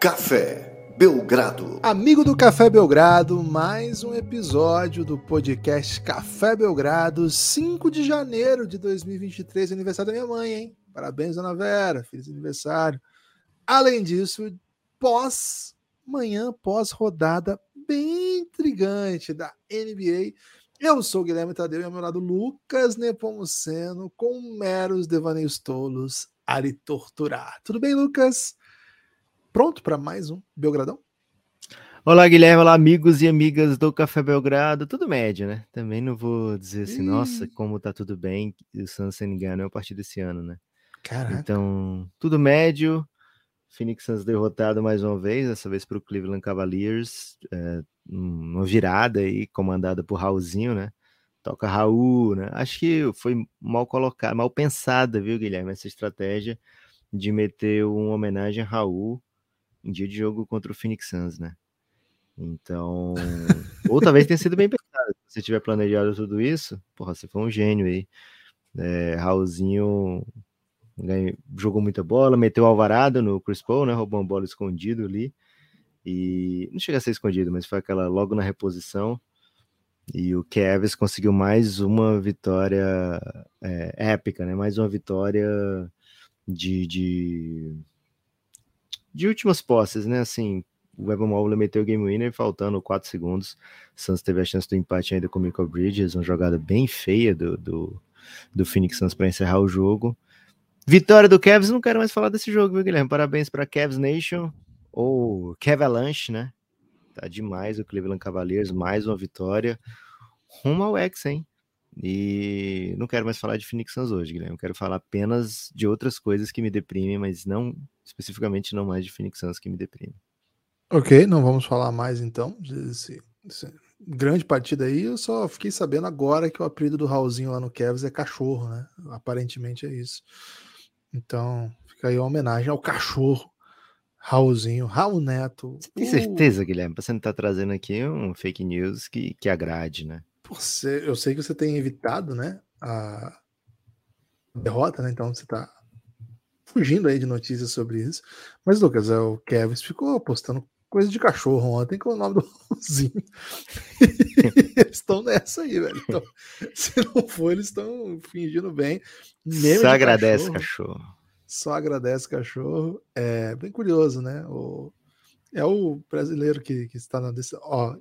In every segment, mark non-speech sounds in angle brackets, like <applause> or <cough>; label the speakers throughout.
Speaker 1: Café Belgrado.
Speaker 2: Amigo do Café Belgrado, mais um episódio do podcast Café Belgrado, 5 de janeiro de 2023, aniversário da minha mãe, hein? Parabéns, Ana Vera, feliz aniversário. Além disso, pós manhã, pós rodada bem intrigante da NBA. Eu sou Guilherme Tadeu e ao meu lado Lucas Nepomuceno com meros devaneios tolos, Ari Torturar. Tudo bem, Lucas? Pronto para mais um Belgradão?
Speaker 3: Olá, Guilherme. Olá, amigos e amigas do Café Belgrado. Tudo médio, né? Também não vou dizer assim, Ih. nossa, como tá tudo bem. O Suns sem engano é a partir desse ano, né?
Speaker 2: Caraca.
Speaker 3: Então, tudo médio. Phoenix Suns derrotado mais uma vez, dessa vez para o Cleveland Cavaliers. É, uma virada aí, comandada por Raulzinho, né? Toca Raul, né? Acho que foi mal colocada, mal pensada, viu, Guilherme, essa estratégia de meter uma homenagem a Raul em dia de jogo contra o Phoenix Suns, né? Então, ou talvez tenha sido bem pensado. Se você tiver planejado tudo isso, porra, você foi um gênio aí. É, Raulzinho ganhou, jogou muita bola, meteu alvarado no Chris Paul, né? Roubou uma bola escondido ali. E não chega a ser escondido, mas foi aquela logo na reposição. E o Kevs conseguiu mais uma vitória é, épica, né? Mais uma vitória de, de de últimas posses, né? Assim, o Evan Mobley meteu o game winner faltando 4 segundos. O Suns teve a chance do empate ainda com o Michael Bridges, uma jogada bem feia do, do, do Phoenix Suns para encerrar o jogo. Vitória do Cavs, não quero mais falar desse jogo, viu, Guilherme? Parabéns para Cavs Nation ou Cavalanche, né? Tá demais o Cleveland Cavaliers, mais uma vitória. Rumo ao X, hein? E não quero mais falar de Phoenix Suns hoje, Guilherme. Eu quero falar apenas de outras coisas que me deprimem, mas não especificamente não mais de Phoenix Suns que me deprime.
Speaker 2: Ok, não vamos falar mais então desse, desse grande partida aí. Eu só fiquei sabendo agora que o apelido do Raulzinho lá no Cavs é cachorro, né? Aparentemente é isso. Então, fica aí uma homenagem ao cachorro. Raulzinho, Raul Neto.
Speaker 3: Você tem certeza, Guilherme? Você não tá trazendo aqui um fake news que, que agrade, né?
Speaker 2: Você, eu sei que você tem evitado, né? A derrota, né? Então você tá fugindo aí de notícias sobre isso. Mas, Lucas, é, o Kevin ficou postando coisa de cachorro ontem com o nome do Raulzinho. <laughs> eles estão nessa aí, velho. Então, <laughs> se não for, eles estão fingindo bem.
Speaker 3: Só agradece cachorro. cachorro.
Speaker 2: Só agradece cachorro. É bem curioso, né? O, é o brasileiro que, que está na decisão. Ó,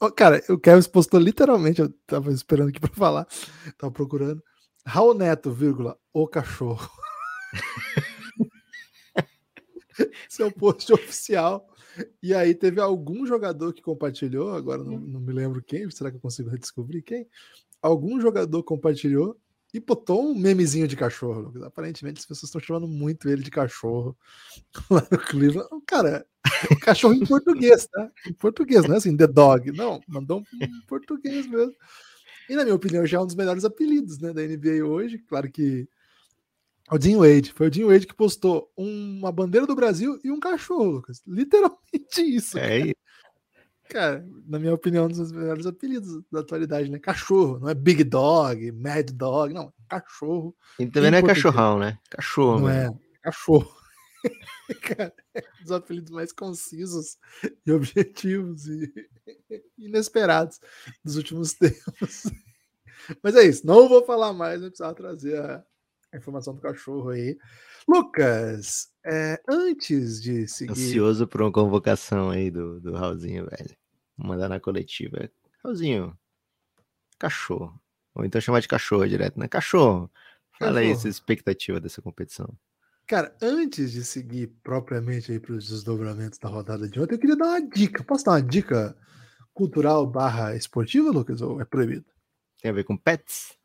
Speaker 2: ó, cara, o Kevin postou literalmente, eu tava esperando aqui para falar, tava procurando. Raul Neto, vírgula, o cachorro. <laughs> Esse é o post oficial. E aí teve algum jogador que compartilhou, agora não, não, me lembro quem, será que eu consigo descobrir quem? Algum jogador compartilhou e botou um memezinho de cachorro. Aparentemente as pessoas estão chamando muito ele de cachorro <laughs> lá no Cleveland. Cara, cachorro em português, tá? Em português, não é assim, The Dog. Não, mandou um português mesmo. E na minha opinião já é um dos melhores apelidos né, da NBA hoje. Claro que o Dean Wade. Foi o Dean Wade que postou uma bandeira do Brasil e um cachorro, Lucas. Literalmente <laughs> isso.
Speaker 3: É
Speaker 2: cara. cara, na minha opinião, um dos melhores apelidos da atualidade, né? Cachorro. Não é Big Dog, Mad Dog, não. Cachorro.
Speaker 3: E também não é cachorrão, né? Cachorro.
Speaker 2: Não é. Cachorro. <laughs> cara, é um dos apelidos mais concisos e objetivos e <laughs> inesperados dos últimos tempos. Mas é isso. Não vou falar mais, eu precisava trazer a a informação do cachorro aí. Lucas, é, antes de seguir.
Speaker 3: Ansioso por uma convocação aí do, do Raulzinho, velho. Vou mandar na coletiva. Raulzinho, cachorro. Ou então chamar de cachorro direto, né? Cachorro. Fala aí sua expectativa dessa competição.
Speaker 2: Cara, antes de seguir propriamente aí para os desdobramentos da rodada de ontem, eu queria dar uma dica. Posso dar uma dica cultural barra esportiva, Lucas? Ou é proibido?
Speaker 3: Tem a ver com pets?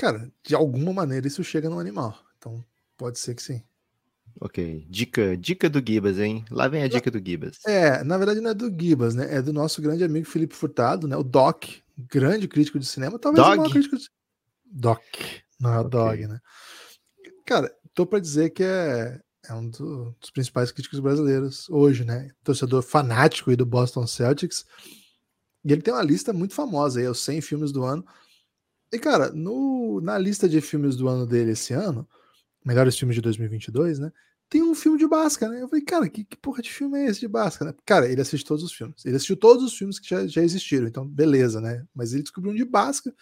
Speaker 2: Cara, de alguma maneira isso chega no animal. Então, pode ser que sim.
Speaker 3: Ok. Dica, dica do Gibas, hein? Lá vem a dica do Gibas.
Speaker 2: É, na verdade não é do Gibas, né? É do nosso grande amigo Felipe Furtado, né? O Doc, grande crítico de cinema. Talvez
Speaker 3: Dog?
Speaker 2: o maior crítico de... Doc, não é o okay. Dog, né? Cara, tô para dizer que é, é um do, dos principais críticos brasileiros hoje, né? Torcedor fanático aí do Boston Celtics. E ele tem uma lista muito famosa aí, é os 100 filmes do ano. E, cara, no, na lista de filmes do ano dele esse ano, melhores filmes de 2022, né? tem um filme de Basca, né? Eu falei, cara, que, que porra de filme é esse de Basca, né? Cara, ele assiste todos os filmes. Ele assistiu todos os filmes que já, já existiram, então beleza, né? Mas ele descobriu um de Basca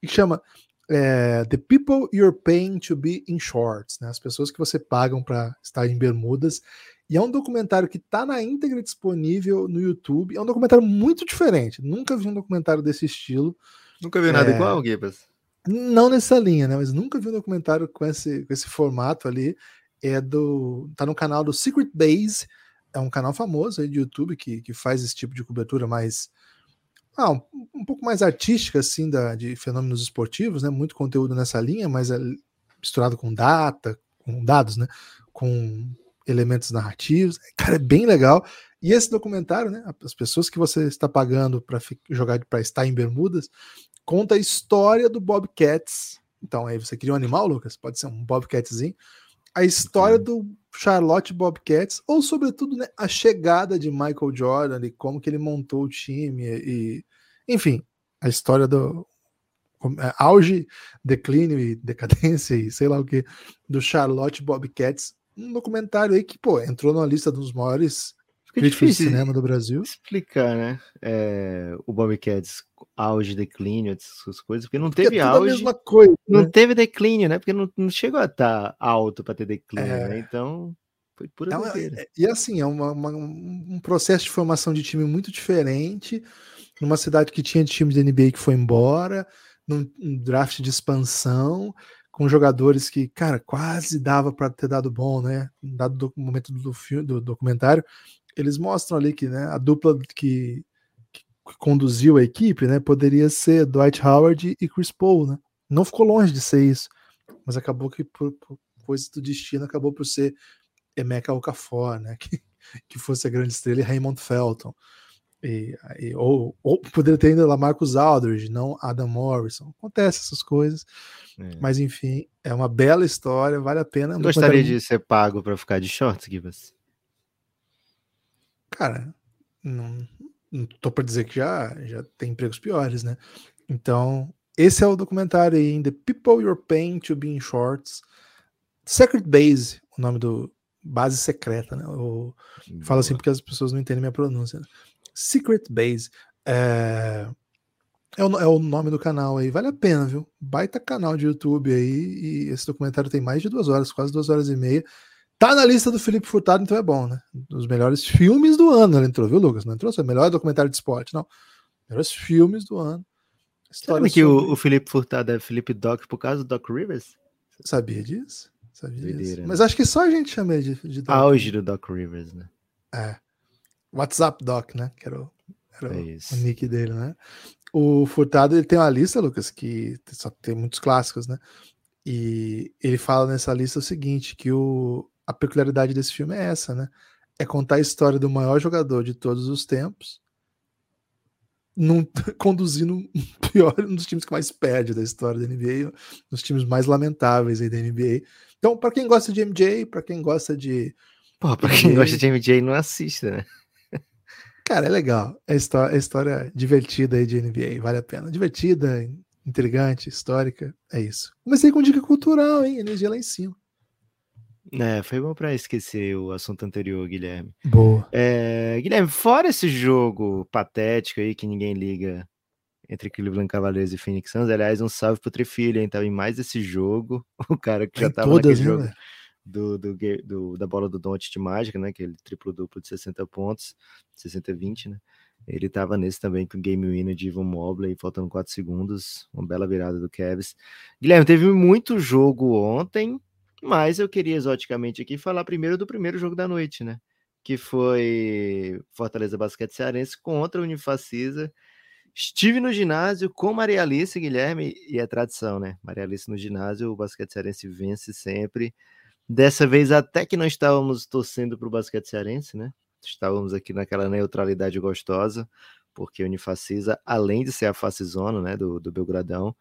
Speaker 2: que chama é, The People You're Paying to Be in Shorts, né? As pessoas que você pagam para estar em bermudas. E é um documentário que está na íntegra disponível no YouTube. É um documentário muito diferente. Nunca vi um documentário desse estilo.
Speaker 3: Nunca vi nada é... igual, Gibas?
Speaker 2: Não nessa linha, né? Mas nunca vi um documentário com esse, com esse formato ali. É do. tá no canal do Secret Base. É um canal famoso aí de YouTube que, que faz esse tipo de cobertura mais. Ah, um, um pouco mais artística, assim, da, de fenômenos esportivos, né? Muito conteúdo nessa linha, mas é misturado com data, com dados, né? Com elementos narrativos. Cara, é bem legal. E esse documentário, né? As pessoas que você está pagando para jogar para estar em Bermudas, conta a história do Bobcats. Então, aí você queria um animal, Lucas? Pode ser um Bobcatzinho. A história do Charlotte Bobcats, ou sobretudo né, a chegada de Michael Jordan e como que ele montou o time e, enfim, a história do é, auge, declínio e decadência <laughs> e sei lá o que do Charlotte Bobcats, um documentário aí que pô entrou na lista dos maiores Fica críticos de cinema do Brasil.
Speaker 3: Explicar, né? É, o Bobcats auge, declínio, essas coisas, porque não porque é teve é auge.
Speaker 2: A mesma coisa,
Speaker 3: não né? teve declínio, né? Porque não, não chegou a estar tá alto para ter declínio, é... né? Então, foi pura
Speaker 2: então, é, E assim, é uma, uma, um processo de formação de time muito diferente, numa cidade que tinha time de NBA que foi embora, num um draft de expansão, com jogadores que, cara, quase dava para ter dado bom, né? Dado o momento do, filme, do documentário, eles mostram ali que né, a dupla que que conduziu a equipe, né, poderia ser Dwight Howard e Chris Paul, né? Não ficou longe de ser isso, mas acabou que por, por coisa do destino acabou por ser Emeka Okafor, né, <laughs> que, que fosse a grande estrela e Raymond Felton. E, e, ou, ou poderia ter ainda Lamarcus Aldridge, não Adam Morrison. Acontece essas coisas. É. Mas enfim, é uma bela história, vale a pena.
Speaker 3: Gostaria de ser pago para ficar de shorts, Gibas?
Speaker 2: Cara, não, não tô para dizer que já, já tem empregos piores, né? Então, esse é o documentário aí, The People You're Paying to Be in Shorts. Secret Base, o nome do base secreta, né? Eu falo assim porque as pessoas não entendem minha pronúncia. Né? Secret Base. É... É o, é o nome do canal aí, vale a pena, viu? Baita canal de YouTube aí, e esse documentário tem mais de duas horas, quase duas horas e meia. Tá na lista do Felipe Furtado, então é bom, né? Dos melhores filmes do ano ele entrou, viu, Lucas? Não entrou só melhor documentário de esporte, não. Melhores filmes do ano.
Speaker 3: História Sabe que o, o, Felipe Furtado é Felipe Doc por causa do Doc Rivers?
Speaker 2: Sabia disso? Sabia disso. Né? Mas acho que só a gente chama ele de, de
Speaker 3: Doc. Auge do Doc Rivers, né?
Speaker 2: É. WhatsApp Doc, né? Que era o, era é o nick dele, né? O Furtado ele tem uma lista, Lucas, que só tem muitos clássicos, né? E ele fala nessa lista o seguinte: que o, a peculiaridade desse filme é essa, né? É contar a história do maior jogador de todos os tempos, num, <laughs> conduzindo um, pior, um dos times que mais perde da história da NBA, um dos times mais lamentáveis da NBA. Então, para quem gosta de MJ, para quem gosta de.
Speaker 3: Pô, pra quem gosta de MJ, não assista, né?
Speaker 2: Cara, é legal. É história, é história divertida aí de NBA, vale a pena. Divertida, intrigante, histórica, é isso. Comecei com dica cultural, hein? Energia lá em cima.
Speaker 3: É, foi bom para esquecer o assunto anterior, Guilherme.
Speaker 2: Boa.
Speaker 3: É, Guilherme, fora esse jogo patético aí que ninguém liga entre Cleveland Cavaliers e Phoenix Suns, aliás, um salve pro Trifilho, hein? Tava em mais esse jogo, <laughs> o cara que já tava todas, naquele né, jogo do, do, do, da bola do Don't de Mágica, né? Aquele triplo-duplo de 60 pontos, 60-20, né? Ele tava nesse também com o game winner de Ivan Mobley, faltando 4 segundos, uma bela virada do Cavs. Guilherme, teve muito jogo ontem, mas eu queria exoticamente aqui falar primeiro do primeiro jogo da noite, né? Que foi Fortaleza Basquete Cearense contra Unifacisa. Estive no ginásio com Maria Alice, Guilherme, e é tradição, né? Maria Alice no ginásio, o Basquete Cearense vence sempre. Dessa vez, até que não estávamos torcendo para o basquete cearense, né? Estávamos aqui naquela neutralidade gostosa, porque a Unifacisa, além de ser a face zona né, do, do Belgradão,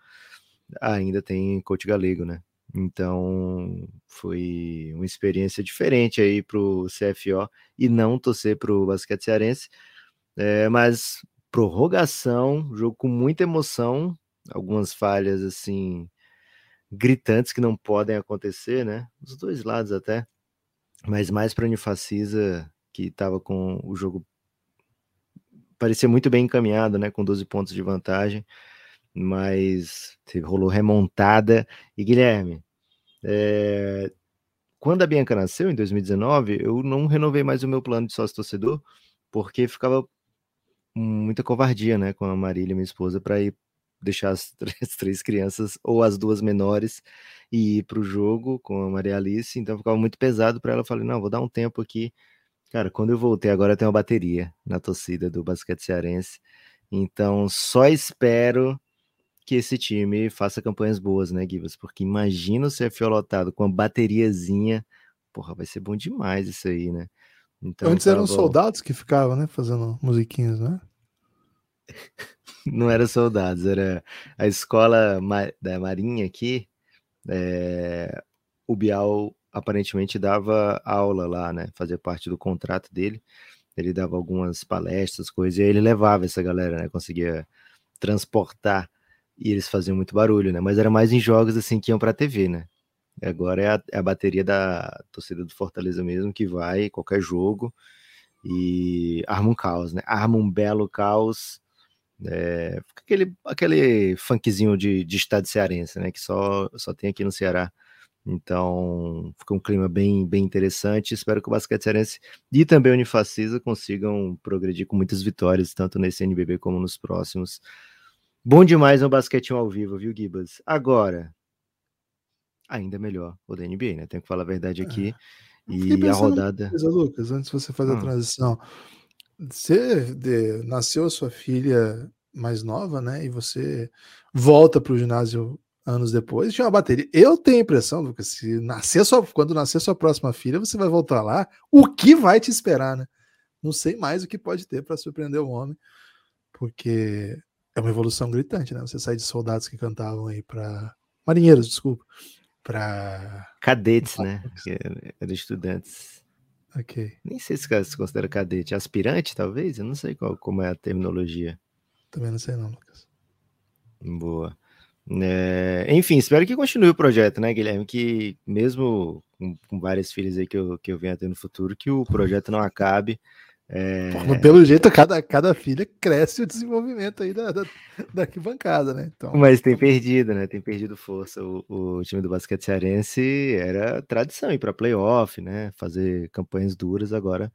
Speaker 3: ainda tem coach galego, né? Então foi uma experiência diferente aí para o CFO e não torcer para o basquete cearense. É, mas prorrogação, jogo com muita emoção, algumas falhas assim gritantes que não podem acontecer, né? Dos dois lados até. mas mais para Unifacisa, que estava com o jogo parecia muito bem encaminhado, né, com 12 pontos de vantagem, mas rolou remontada. E Guilherme, é, quando a Bianca nasceu, em 2019, eu não renovei mais o meu plano de sócio torcedor, porque ficava muita covardia, né, com a Marília, minha esposa, para ir deixar as <laughs> três, três, crianças ou as duas menores e ir para o jogo com a Maria Alice, então ficava muito pesado para ela. Eu falei, não, vou dar um tempo aqui. Cara, quando eu voltei, agora tem uma bateria na torcida do basquete cearense, então só espero que esse time faça campanhas boas, né, Givas? Porque imagina o CFO lotado com uma bateriazinha. Porra, vai ser bom demais isso aí, né?
Speaker 2: Então, Antes eram bom. soldados que ficavam, né, fazendo musiquinhas, né? <laughs>
Speaker 3: Não era soldados, era a escola da Marinha aqui. É... O Bial aparentemente dava aula lá, né? Fazia parte do contrato dele. Ele dava algumas palestras, coisas, e aí ele levava essa galera, né? Conseguia transportar e eles faziam muito barulho, né? Mas era mais em jogos assim que iam para a TV, né? Agora é a, é a, bateria da torcida do Fortaleza mesmo que vai qualquer jogo e arma um caos, né? Arma um belo caos. É, aquele, aquele funkzinho de, de estado cearense, né? Que só, só tem aqui no Ceará. Então, fica um clima bem, bem interessante. Espero que o basquete cearense e também o Unifacisa consigam progredir com muitas vitórias, tanto nesse NBB como nos próximos. Bom demais no basquete ao vivo, viu, Gibas? Agora, ainda melhor o da NBA, né? Tenho que falar a verdade aqui. É. E a rodada.
Speaker 2: Coisa, Lucas, antes de você fazer hum. a transição, você de, nasceu a sua filha mais nova, né? E você volta para o ginásio anos depois, tinha uma bateria. Eu tenho a impressão, Lucas, se nascer sua, quando nascer sua próxima filha, você vai voltar lá, o que vai te esperar, né? Não sei mais o que pode ter para surpreender o homem, porque é uma evolução gritante, né? Você sai de soldados que cantavam aí para marinheiros, desculpa, para
Speaker 3: cadetes, né? Eram estudantes.
Speaker 2: Ok.
Speaker 3: Nem sei se se considera cadete, aspirante talvez, eu não sei qual como é a terminologia.
Speaker 2: Também não sei não, Lucas.
Speaker 3: Boa. É, enfim, espero que continue o projeto, né, Guilherme? Que mesmo com, com várias filhas aí que eu, que eu venha ter no futuro, que o projeto não acabe é...
Speaker 2: Pelo jeito, cada, cada filha cresce o desenvolvimento aí da, da, da arquibancada, né? Então...
Speaker 3: Mas tem perdido, né? Tem perdido força. O, o time do basquete cearense era tradição ir para playoff, né? Fazer campanhas duras, agora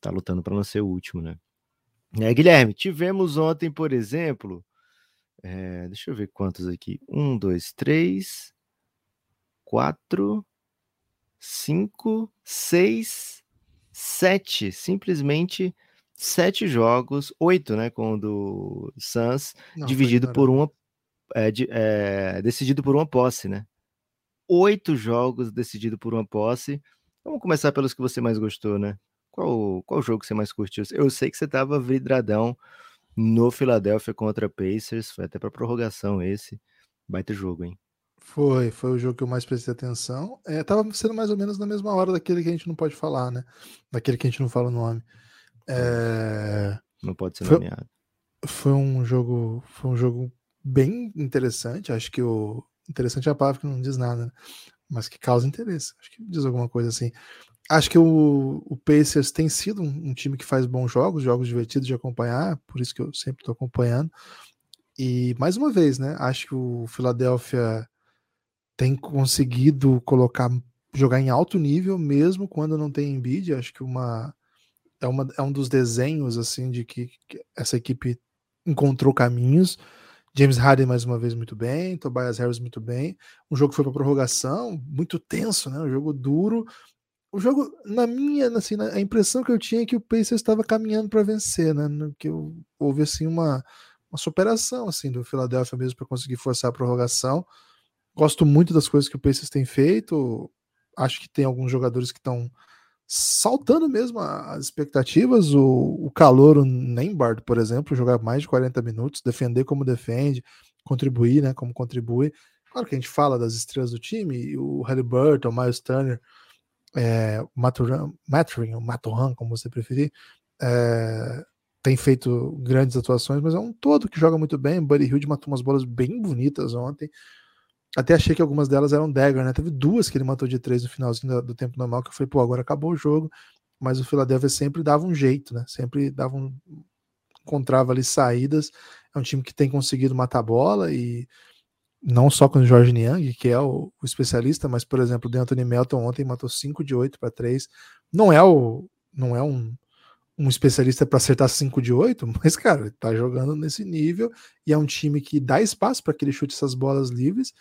Speaker 3: tá lutando para não ser o último, né? É, Guilherme, tivemos ontem, por exemplo, é, deixa eu ver quantos aqui. Um, dois, três, quatro, cinco, seis sete, simplesmente sete jogos, oito, né, com o do Suns, Não, dividido por uma, é, de, é, decidido por uma posse, né? Oito jogos decidido por uma posse. Vamos começar pelos que você mais gostou, né? Qual, qual jogo que você mais curtiu? Eu sei que você tava vidradão no Philadelphia contra Pacers, foi até para prorrogação esse. Baita jogo, hein?
Speaker 2: Foi, foi o jogo que eu mais prestei atenção. É, tava sendo mais ou menos na mesma hora daquele que a gente não pode falar, né? Daquele que a gente não fala o nome. É...
Speaker 3: Não pode ser foi, nomeado.
Speaker 2: Foi um jogo, foi um jogo bem interessante. Acho que o interessante é a palavra que não diz nada, né? mas que causa interesse. Acho que diz alguma coisa assim. Acho que o, o Pacers tem sido um, um time que faz bons jogos, jogos divertidos de acompanhar, por isso que eu sempre estou acompanhando. E mais uma vez, né? Acho que o Philadelphia tem conseguido colocar jogar em alto nível mesmo quando não tem Embiid. Acho que uma é, uma é um dos desenhos assim de que, que essa equipe encontrou caminhos. James Harden mais uma vez muito bem, Tobias Harris muito bem. Um jogo foi para prorrogação, muito tenso, né? Um jogo duro. O jogo, na minha, assim, a impressão que eu tinha é que o Pacers estava caminhando para vencer, né? Que houve assim uma, uma superação assim do Philadelphia mesmo para conseguir forçar a prorrogação. Gosto muito das coisas que o Pacers tem feito. Acho que tem alguns jogadores que estão saltando mesmo as expectativas. O, o calor, o Nembard, por exemplo, jogar mais de 40 minutos, defender como defende, contribuir, né? Como contribui. Claro que a gente fala das estrelas do time, o Halliburton, o Miles Turner, é, o Maturan, Maturin, o como você preferir, é, tem feito grandes atuações, mas é um todo que joga muito bem. Buddy Hilde matou umas bolas bem bonitas ontem. Até achei que algumas delas eram dagger, né? Teve duas que ele matou de três no finalzinho do, tempo normal, que eu falei, pô, agora acabou o jogo. Mas o Philadelphia sempre dava um jeito, né? Sempre dava um, encontrava ali saídas. É um time que tem conseguido matar bola e não só com o Jorge Niang, que é o, o, especialista, mas, por exemplo, o Anthony Melton ontem matou 5 de 8 para 3. Não é o não é um, um especialista para acertar 5 de 8, <laughs> mas, cara, ele tá jogando nesse nível e é um time que dá espaço para que ele chute essas bolas livres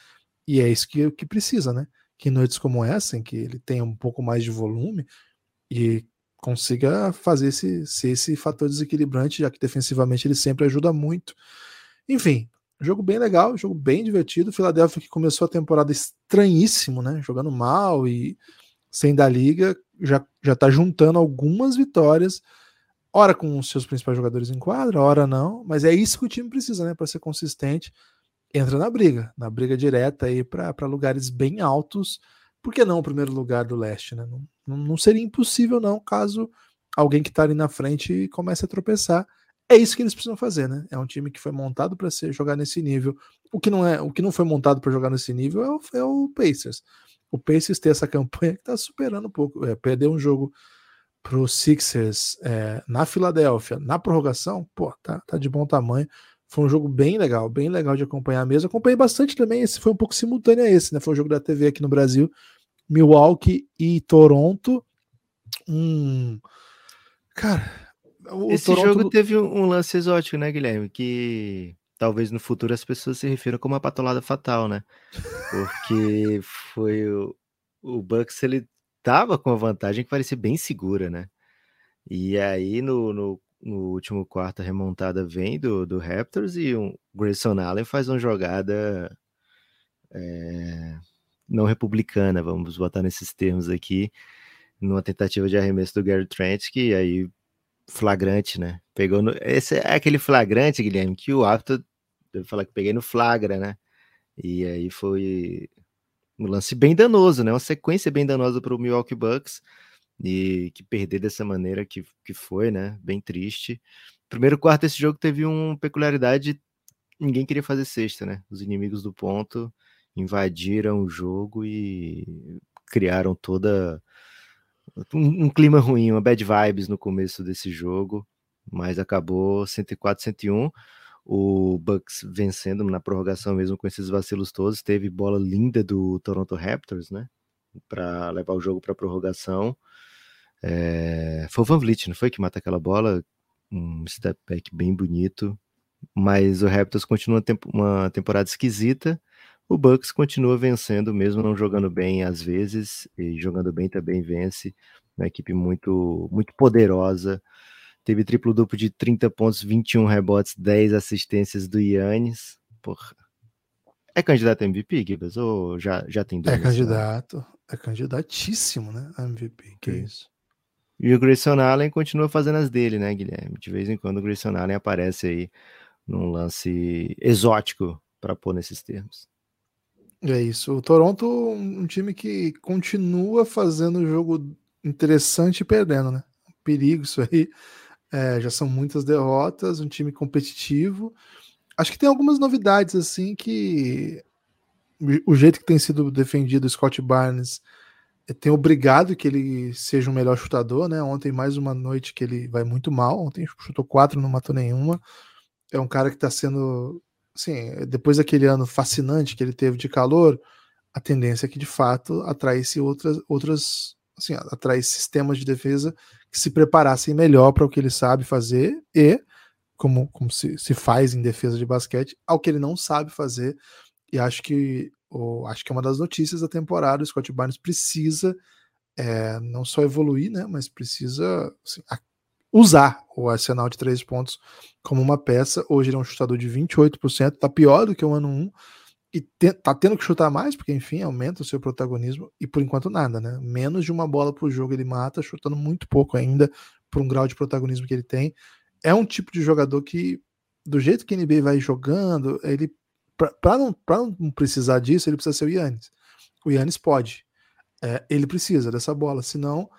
Speaker 2: e é isso que, que precisa, né? Que noites como essa, em que ele tenha um pouco mais de volume e consiga fazer esse, ser esse fator desequilibrante, já que defensivamente ele sempre ajuda muito. Enfim, jogo bem legal, jogo bem divertido. Philadelphia que começou a temporada estranhíssimo, né? Jogando mal e sem da liga, já, já tá juntando algumas vitórias, ora com os seus principais jogadores em quadra, ora não, mas é isso que o time precisa, né? Para ser consistente, entra na briga, na briga direta aí para lugares bem altos. Por que não o primeiro lugar do leste, né? Não, não, seria impossível, não, caso alguém que está ali na frente comece a tropeçar. É isso que eles precisam fazer, né? É um time que foi montado para ser jogar nesse nível. O que não é, o que não foi montado para jogar nesse nível é o, é o, Pacers. O Pacers tem essa campanha <laughs> que está superando um pouco. É, perder um jogo para os Sixers é, na Filadélfia, na prorrogação, pô, tá, tá de bom tamanho. Foi um jogo bem legal, bem legal de acompanhar mesmo. Acompanhei bastante também. Esse foi um pouco simultâneo a esse, né? Foi um jogo da TV aqui no Brasil. Milwaukee e Toronto. Hum. Cara,
Speaker 3: esse Toronto... jogo teve um lance exótico, né, Guilherme? Que talvez no futuro as pessoas se refiram como uma patolada fatal, né? Porque foi o, o Bucks, ele tava com a vantagem que parecia bem segura, né? E aí no, no, no último quarto a remontada vem do, do Raptors e o um, Grayson Allen faz uma jogada é, não republicana, vamos botar nesses termos aqui, numa tentativa de arremesso do Gary Trent, que aí flagrante, né? Pegou no. Esse é aquele flagrante, Guilherme, que o árbitro deve falar que peguei no flagra, né? E aí foi um lance bem danoso, né? Uma sequência bem danosa para o Milwaukee Bucks e que perder dessa maneira que, que foi, né? Bem triste. Primeiro quarto desse jogo teve uma peculiaridade, ninguém queria fazer sexta, né? Os inimigos do ponto invadiram o jogo e criaram toda um, um, clima ruim, uma bad vibes no começo desse jogo, mas acabou 104 101. O Bucks vencendo na prorrogação mesmo com esses vacilos todos, teve bola linda do Toronto Raptors, né? Para levar o jogo para prorrogação. É... Foi o Van Vliet, não foi que mata aquela bola? Um step back bem bonito. Mas o Raptors continua uma temporada esquisita o Bucks continua vencendo, mesmo não jogando bem às vezes, e jogando bem também vence. Uma equipe muito, muito poderosa. Teve triplo duplo de 30 pontos, 21 rebotes, 10 assistências do Yannis. Porra. É candidato a MVP, Gibbs? Ou já, já tem
Speaker 2: dois? É candidato. É candidatíssimo, né? A MVP. Que é isso.
Speaker 3: E o Grayson Allen continua fazendo as dele, né, Guilherme? De vez em quando o Grayson Allen aparece aí num lance exótico para pôr nesses termos.
Speaker 2: É isso. O Toronto, um time que continua fazendo jogo interessante e perdendo, né? Perigo isso aí. É, já são muitas derrotas, um time competitivo. Acho que tem algumas novidades, assim, que o jeito que tem sido defendido o Scott Barnes tem obrigado que ele seja um melhor chutador, né? Ontem, mais uma noite que ele vai muito mal. Ontem chutou quatro, não matou nenhuma. É um cara que está sendo assim, depois daquele ano fascinante que ele teve de calor, a tendência é que de fato atraísse outras, outras assim, atrai sistemas de defesa que se preparassem melhor para o que ele sabe fazer e como, como se, se faz em defesa de basquete, ao que ele não sabe fazer. E acho que ou, acho que é uma das notícias da temporada. O Scott Barnes precisa é, não só evoluir, né, mas precisa assim, usar o arsenal de três pontos como uma peça. Hoje ele é um chutador de 28%, tá pior do que o ano 1 e te, tá tendo que chutar mais, porque enfim, aumenta o seu protagonismo e por enquanto nada, né? Menos de uma bola por jogo ele mata, chutando muito pouco ainda por um grau de protagonismo que ele tem. É um tipo de jogador que do jeito que a NBA vai jogando, ele para não, não precisar disso, ele precisa ser o Yannis. O Yannis pode. É, ele precisa dessa bola, senão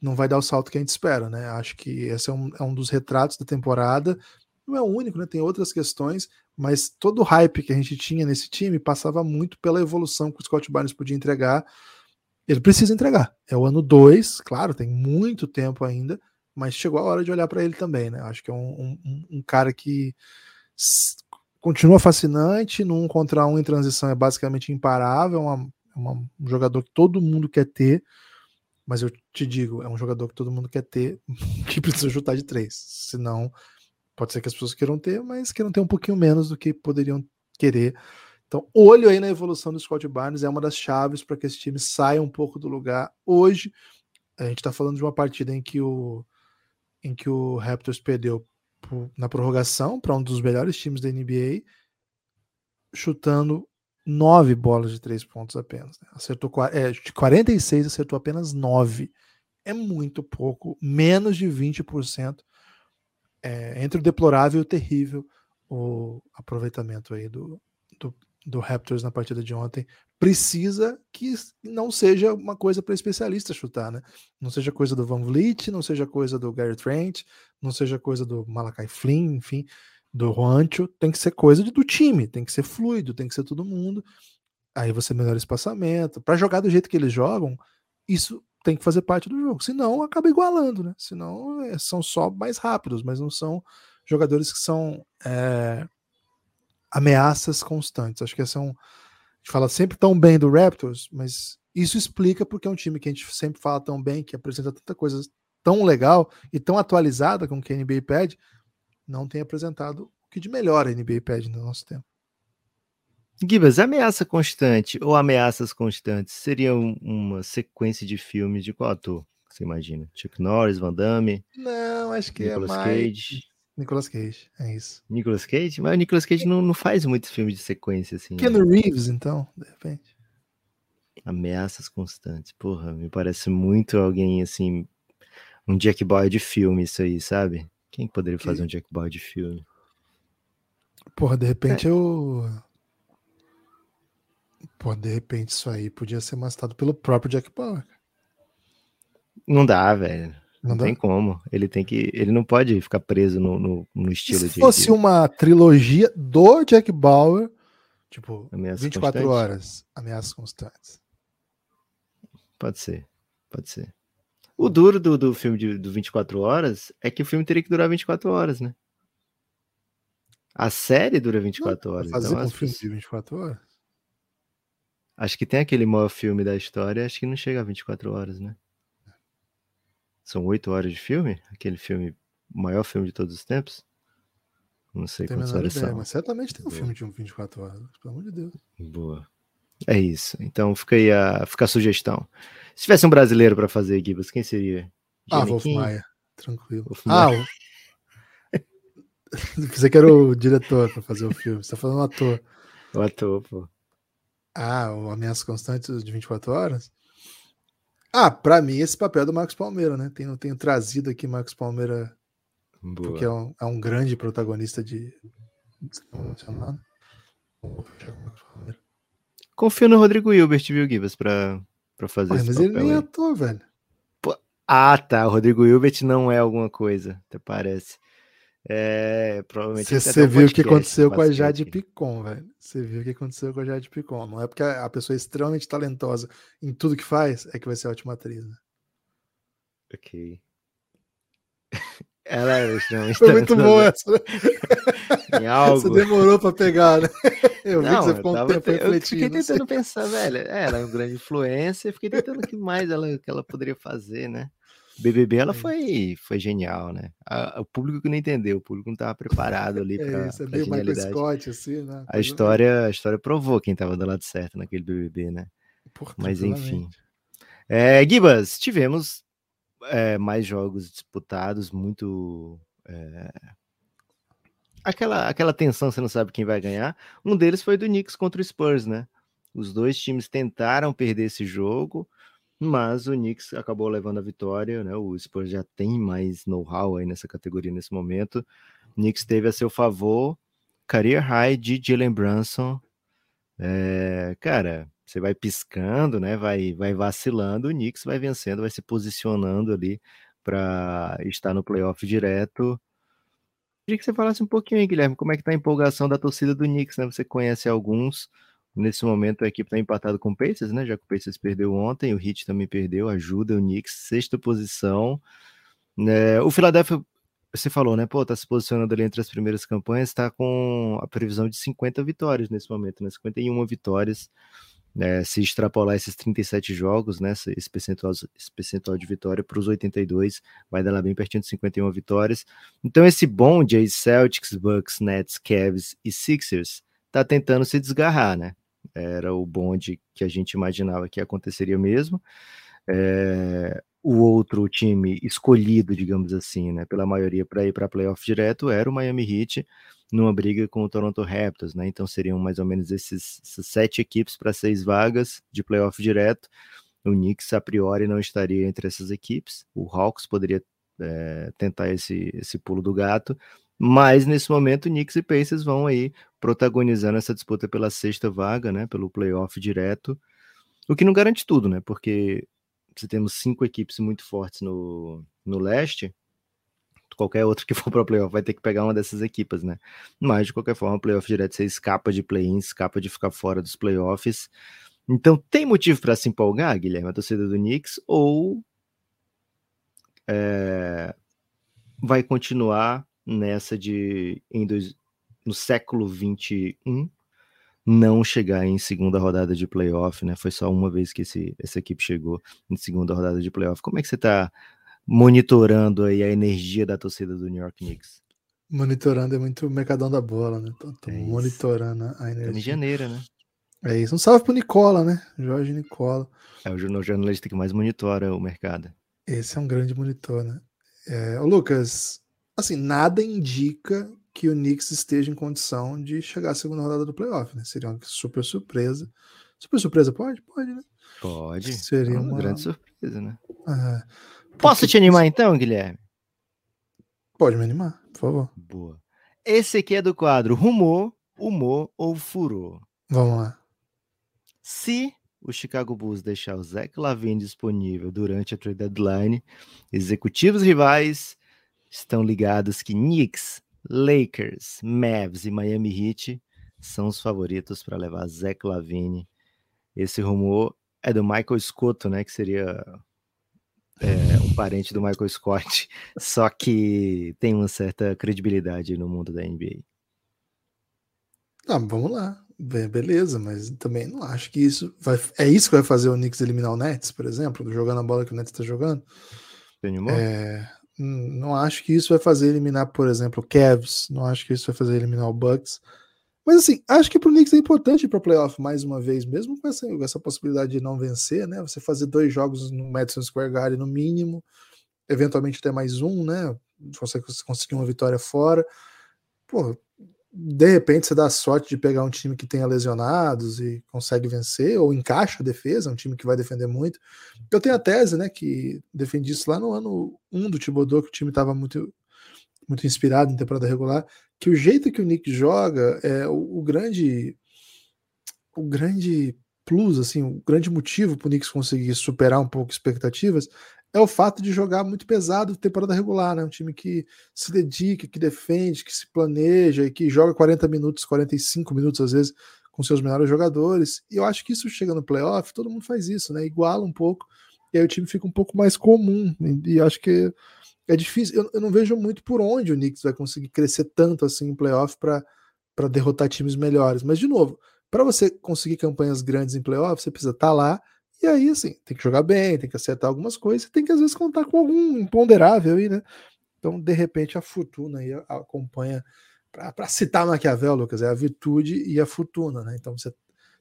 Speaker 2: não vai dar o salto que a gente espera, né? Acho que esse é um, é um dos retratos da temporada. Não é o único, né? Tem outras questões, mas todo o hype que a gente tinha nesse time passava muito pela evolução que o Scott Barnes podia entregar. Ele precisa entregar. É o ano 2, claro, tem muito tempo ainda, mas chegou a hora de olhar para ele também, né? Acho que é um, um, um cara que continua fascinante, no contra um em transição é basicamente imparável, é uma, é uma, um jogador que todo mundo quer ter, mas eu te digo, é um jogador que todo mundo quer ter, <laughs> que precisa chutar de três, senão pode ser que as pessoas queiram ter, mas queiram ter um pouquinho menos do que poderiam querer. Então, olho aí na evolução do Scott Barnes, é uma das chaves para que esse time saia um pouco do lugar. Hoje, a gente está falando de uma partida em que o, em que o Raptors perdeu na prorrogação para um dos melhores times da NBA, chutando nove bolas de três pontos apenas. Né? Acertou é, de 46, acertou apenas nove. É muito pouco, menos de 20%. É, entre o deplorável e o terrível o aproveitamento aí do, do, do Raptors na partida de ontem precisa que não seja uma coisa para especialista chutar, né? Não seja coisa do Van Vliet, não seja coisa do Gary Trent, não seja coisa do Malakai Flynn, enfim, do Juancho, tem que ser coisa do time, tem que ser fluido, tem que ser todo mundo. Aí você melhora o espaçamento. Para jogar do jeito que eles jogam, isso tem que fazer parte do jogo. Senão acaba igualando, né? Senão é, são só mais rápidos, mas não são jogadores que são é, ameaças constantes. Acho que essa é um gente fala sempre tão bem do Raptors, mas isso explica porque é um time que a gente sempre fala tão bem, que apresenta tanta coisa tão legal e tão atualizada com o que a NBA pede, não tem apresentado o que de melhor a NBA pede no nosso tempo.
Speaker 3: Gibas, ameaça constante ou ameaças constantes seria uma sequência de filmes de qual ator? Você imagina? Chuck Norris, Van Damme?
Speaker 2: Não, acho que é Nicolas é mais... Cage. Nicolas Cage, é isso.
Speaker 3: Nicolas Cage? Mas o Nicolas Cage não, não faz muitos filmes de sequência, assim.
Speaker 2: Keanu né? Reeves, então, de repente.
Speaker 3: Ameaças constantes. Porra, me parece muito alguém, assim, um Jack Boy de filme, isso aí, sabe? Quem poderia que... fazer um Jack Boy de filme?
Speaker 2: Porra, de repente é. eu... Pô, de repente isso aí podia ser mastado pelo próprio Jack Bauer.
Speaker 3: Não dá, velho. Não, não tem como. Ele tem que. Ele não pode ficar preso no, no, no estilo
Speaker 2: se de. Se fosse uma trilogia do Jack Bauer, tipo, Ameaças 24 constantes? horas, ameaças constantes.
Speaker 3: Pode ser. Pode ser. O duro do, do filme de, do 24 horas é que o filme teria que durar 24 horas, né? A série dura 24 não, horas.
Speaker 2: Fazer então, um filme de 24 horas?
Speaker 3: Acho que tem aquele maior filme da história, acho que não chega a 24 horas, né? São oito horas de filme? Aquele filme, o maior filme de todos os tempos? Não sei tem quantas horas ideia, são.
Speaker 2: Mas certamente tem um Boa. filme de 24 horas, pelo amor de Deus.
Speaker 3: Boa. É isso. Então fica aí a, fica a sugestão. Se tivesse um brasileiro para fazer, Gibas, quem seria?
Speaker 2: Ah, Wolf Maia. Tranquilo. Wolf ah, o... Você <laughs> que era o diretor para fazer o filme. Você tá falando o ator.
Speaker 3: O ator, pô.
Speaker 2: Ah, o Ameaça Constante de 24 horas? Ah, para mim esse papel é do Marcos Palmeira, né? Tenho, tenho trazido aqui Marcos Palmeira Boa. porque é um, é um, grande protagonista de.
Speaker 3: Confio no Rodrigo Hilbert, viu, Gibas, pra, pra fazer
Speaker 2: Ué, esse Mas ele nem é ator, velho.
Speaker 3: Pô, ah, tá. O Rodrigo Hilbert não é alguma coisa, até parece. É, provavelmente.
Speaker 2: Você viu o que aconteceu com a Jade Picon, velho. Você viu o que aconteceu com a Jade Picon. Não é porque a pessoa é extremamente talentosa em tudo que faz, é que vai ser ótima atriz, né?
Speaker 3: Ok. <laughs> Ela é extremamente
Speaker 2: Foi muito bom essa, né? <laughs> em algo. Você demorou pra pegar, né? <laughs>
Speaker 3: Eu vi Não, que você ficou um tempo refletindo. Eu fiquei tentando pensar, velho. É, ela é uma grande influência, fiquei tentando o que mais ela, que ela poderia fazer, né? BBB ela foi, foi genial, né? A, o público que não entendeu, o público não estava preparado ali para é, isso, é meio
Speaker 2: genialidade. Scott, assim, né?
Speaker 3: A história, a história provou quem estava do lado certo naquele BBB, né? Porra, Mas enfim. É, Gibas, tivemos é, mais jogos disputados, muito é... aquela aquela tensão, você não sabe quem vai ganhar. Um deles foi do Knicks contra o Spurs, né? Os dois times tentaram perder esse jogo mas o Knicks acabou levando a vitória, né? O Spurs já tem mais know-how aí nessa categoria nesse momento. O Knicks teve a seu favor career high de Jalen Brunson. É, cara, você vai piscando, né? Vai, vai vacilando, o Knicks vai vencendo, vai se posicionando ali para estar no playoff direto. Queria que você falasse um pouquinho aí, Guilherme, como é que tá a empolgação da torcida do Knicks, né? Você conhece alguns. Nesse momento a equipe está empatada com o Pacers, né? Já que o Pacers perdeu ontem, o Heat também perdeu, ajuda o Knicks, sexta posição. É, o Philadelphia, você falou, né? Pô, tá se posicionando ali entre as primeiras campanhas, está com a previsão de 50 vitórias nesse momento, né? 51 vitórias. É, se extrapolar esses 37 jogos, né, esse percentual, esse percentual de vitória para os 82, vai dar lá bem pertinho de 51 vitórias. Então esse bonde aí, Celtics, Bucks, Nets, Cavs e Sixers, tá tentando se desgarrar, né? Era o bonde que a gente imaginava que aconteceria mesmo. É, o outro time escolhido, digamos assim, né, pela maioria para ir para playoff direto era o Miami Heat, numa briga com o Toronto Raptors, né? Então seriam mais ou menos esses, essas sete equipes para seis vagas de playoff direto. O Knicks a priori não estaria entre essas equipes. O Hawks poderia é, tentar esse, esse pulo do gato, mas nesse momento Knicks e Pacers vão aí protagonizando essa disputa pela sexta vaga, né? Pelo playoff direto. O que não garante tudo, né? Porque se temos cinco equipes muito fortes no, no leste, qualquer outro que <laughs> for para o playoff vai ter que pegar uma dessas equipes, né? Mas de qualquer forma, playoff direto você escapa de play-in, escapa de ficar fora dos playoffs. Então tem motivo para se empolgar, Guilherme, a torcida do Knicks, ou é, vai continuar nessa de em dois, no século 21 não chegar em segunda rodada de playoff, né? Foi só uma vez que esse, essa equipe chegou em segunda rodada de playoff. Como é que você está monitorando aí a energia da torcida do New York Knicks?
Speaker 2: Monitorando é muito mercadão da bola, né? Tô, tô é
Speaker 3: monitorando a energia. Estamos em janeiro, né?
Speaker 2: É isso. Um salve pro Nicola, né? Jorge Nicola.
Speaker 3: É o jornalista que mais monitora o mercado.
Speaker 2: Esse é um grande monitor, né? É, Lucas, assim, nada indica que o Knicks esteja em condição de chegar à segunda rodada do playoff, né? Seria uma super surpresa. Super surpresa pode? Pode, né?
Speaker 3: Pode.
Speaker 2: Seria uma,
Speaker 3: uma grande surpresa, né? É, Posso te animar então, Guilherme?
Speaker 2: Pode me animar, por favor.
Speaker 3: Boa. Esse aqui é do quadro Rumor, Humor ou Furor.
Speaker 2: Vamos lá.
Speaker 3: Se o Chicago Bulls deixar o Zach Lavine disponível durante a trade deadline, executivos rivais estão ligados que Knicks, Lakers, Mavs e Miami Heat são os favoritos para levar Zach Lavine. Esse rumor é do Michael Scotto, né, que seria é, um parente do Michael Scott, <laughs> só que tem uma certa credibilidade no mundo da NBA.
Speaker 2: Ah, vamos lá. Beleza, mas também não acho que isso vai. É isso que vai fazer o Knicks eliminar o Nets, por exemplo, jogando a bola que o Nets está jogando. É, não acho que isso vai fazer eliminar, por exemplo, o Cavs. Não acho que isso vai fazer eliminar o Bucks. Mas assim, acho que para o Knicks é importante para playoff mais uma vez, mesmo com essa, essa, possibilidade de não vencer, né? Você fazer dois jogos no Madison Square Garden no mínimo, eventualmente até mais um, né? Você conseguir uma vitória fora. Pô, de repente você dá sorte de pegar um time que tenha lesionados e consegue vencer, ou encaixa a defesa, um time que vai defender muito. Eu tenho a tese, né, que defendi isso lá no ano 1 um do Thibodeau, que o time estava muito muito inspirado em temporada regular, que o jeito que o Nick joga é o, o grande o grande plus, assim, o grande motivo para o Knicks conseguir superar um pouco expectativas é o fato de jogar muito pesado temporada regular, né? Um time que se dedica, que defende, que se planeja e que joga 40 minutos, 45 minutos às vezes com seus melhores jogadores. E eu acho que isso chega no playoff, todo mundo faz isso, né? Iguala um pouco e aí o time fica um pouco mais comum. E acho que é difícil. Eu, eu, não vejo muito por onde o Knicks vai conseguir crescer tanto assim em playoff para derrotar times melhores. Mas, de novo, para você conseguir campanhas grandes em playoff, você precisa estar tá lá. E aí, assim, tem que jogar bem, tem que acertar algumas coisas, tem que às vezes contar com algum imponderável aí, né? Então, de repente, a fortuna aí acompanha. Para citar Maquiavel, Lucas, é a virtude e a fortuna, né? Então você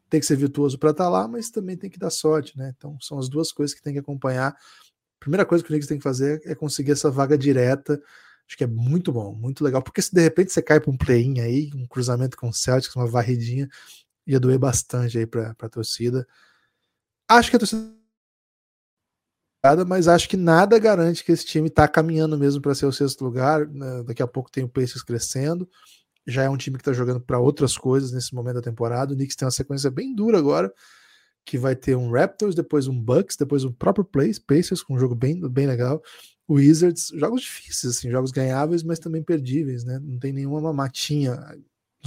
Speaker 2: tem que ser virtuoso para estar tá lá, mas também tem que dar sorte, né? Então são as duas coisas que tem que acompanhar primeira coisa que o Knicks tem que fazer é conseguir essa vaga direta. Acho que é muito bom, muito legal. Porque se de repente você cai para um play-in aí, um cruzamento com o Celtics, uma varridinha, ia doer bastante aí para a torcida. Acho que a torcida mas acho que nada garante que esse time está caminhando mesmo para ser o sexto lugar. Né? Daqui a pouco tem o Pacers crescendo. Já é um time que está jogando para outras coisas nesse momento da temporada. O Knicks tem uma sequência bem dura agora que vai ter um Raptors, depois um Bucks, depois um próprio Pacers, com um jogo bem, bem legal. Wizards, jogos difíceis, assim, jogos ganháveis, mas também perdíveis, né? Não tem nenhuma mamatinha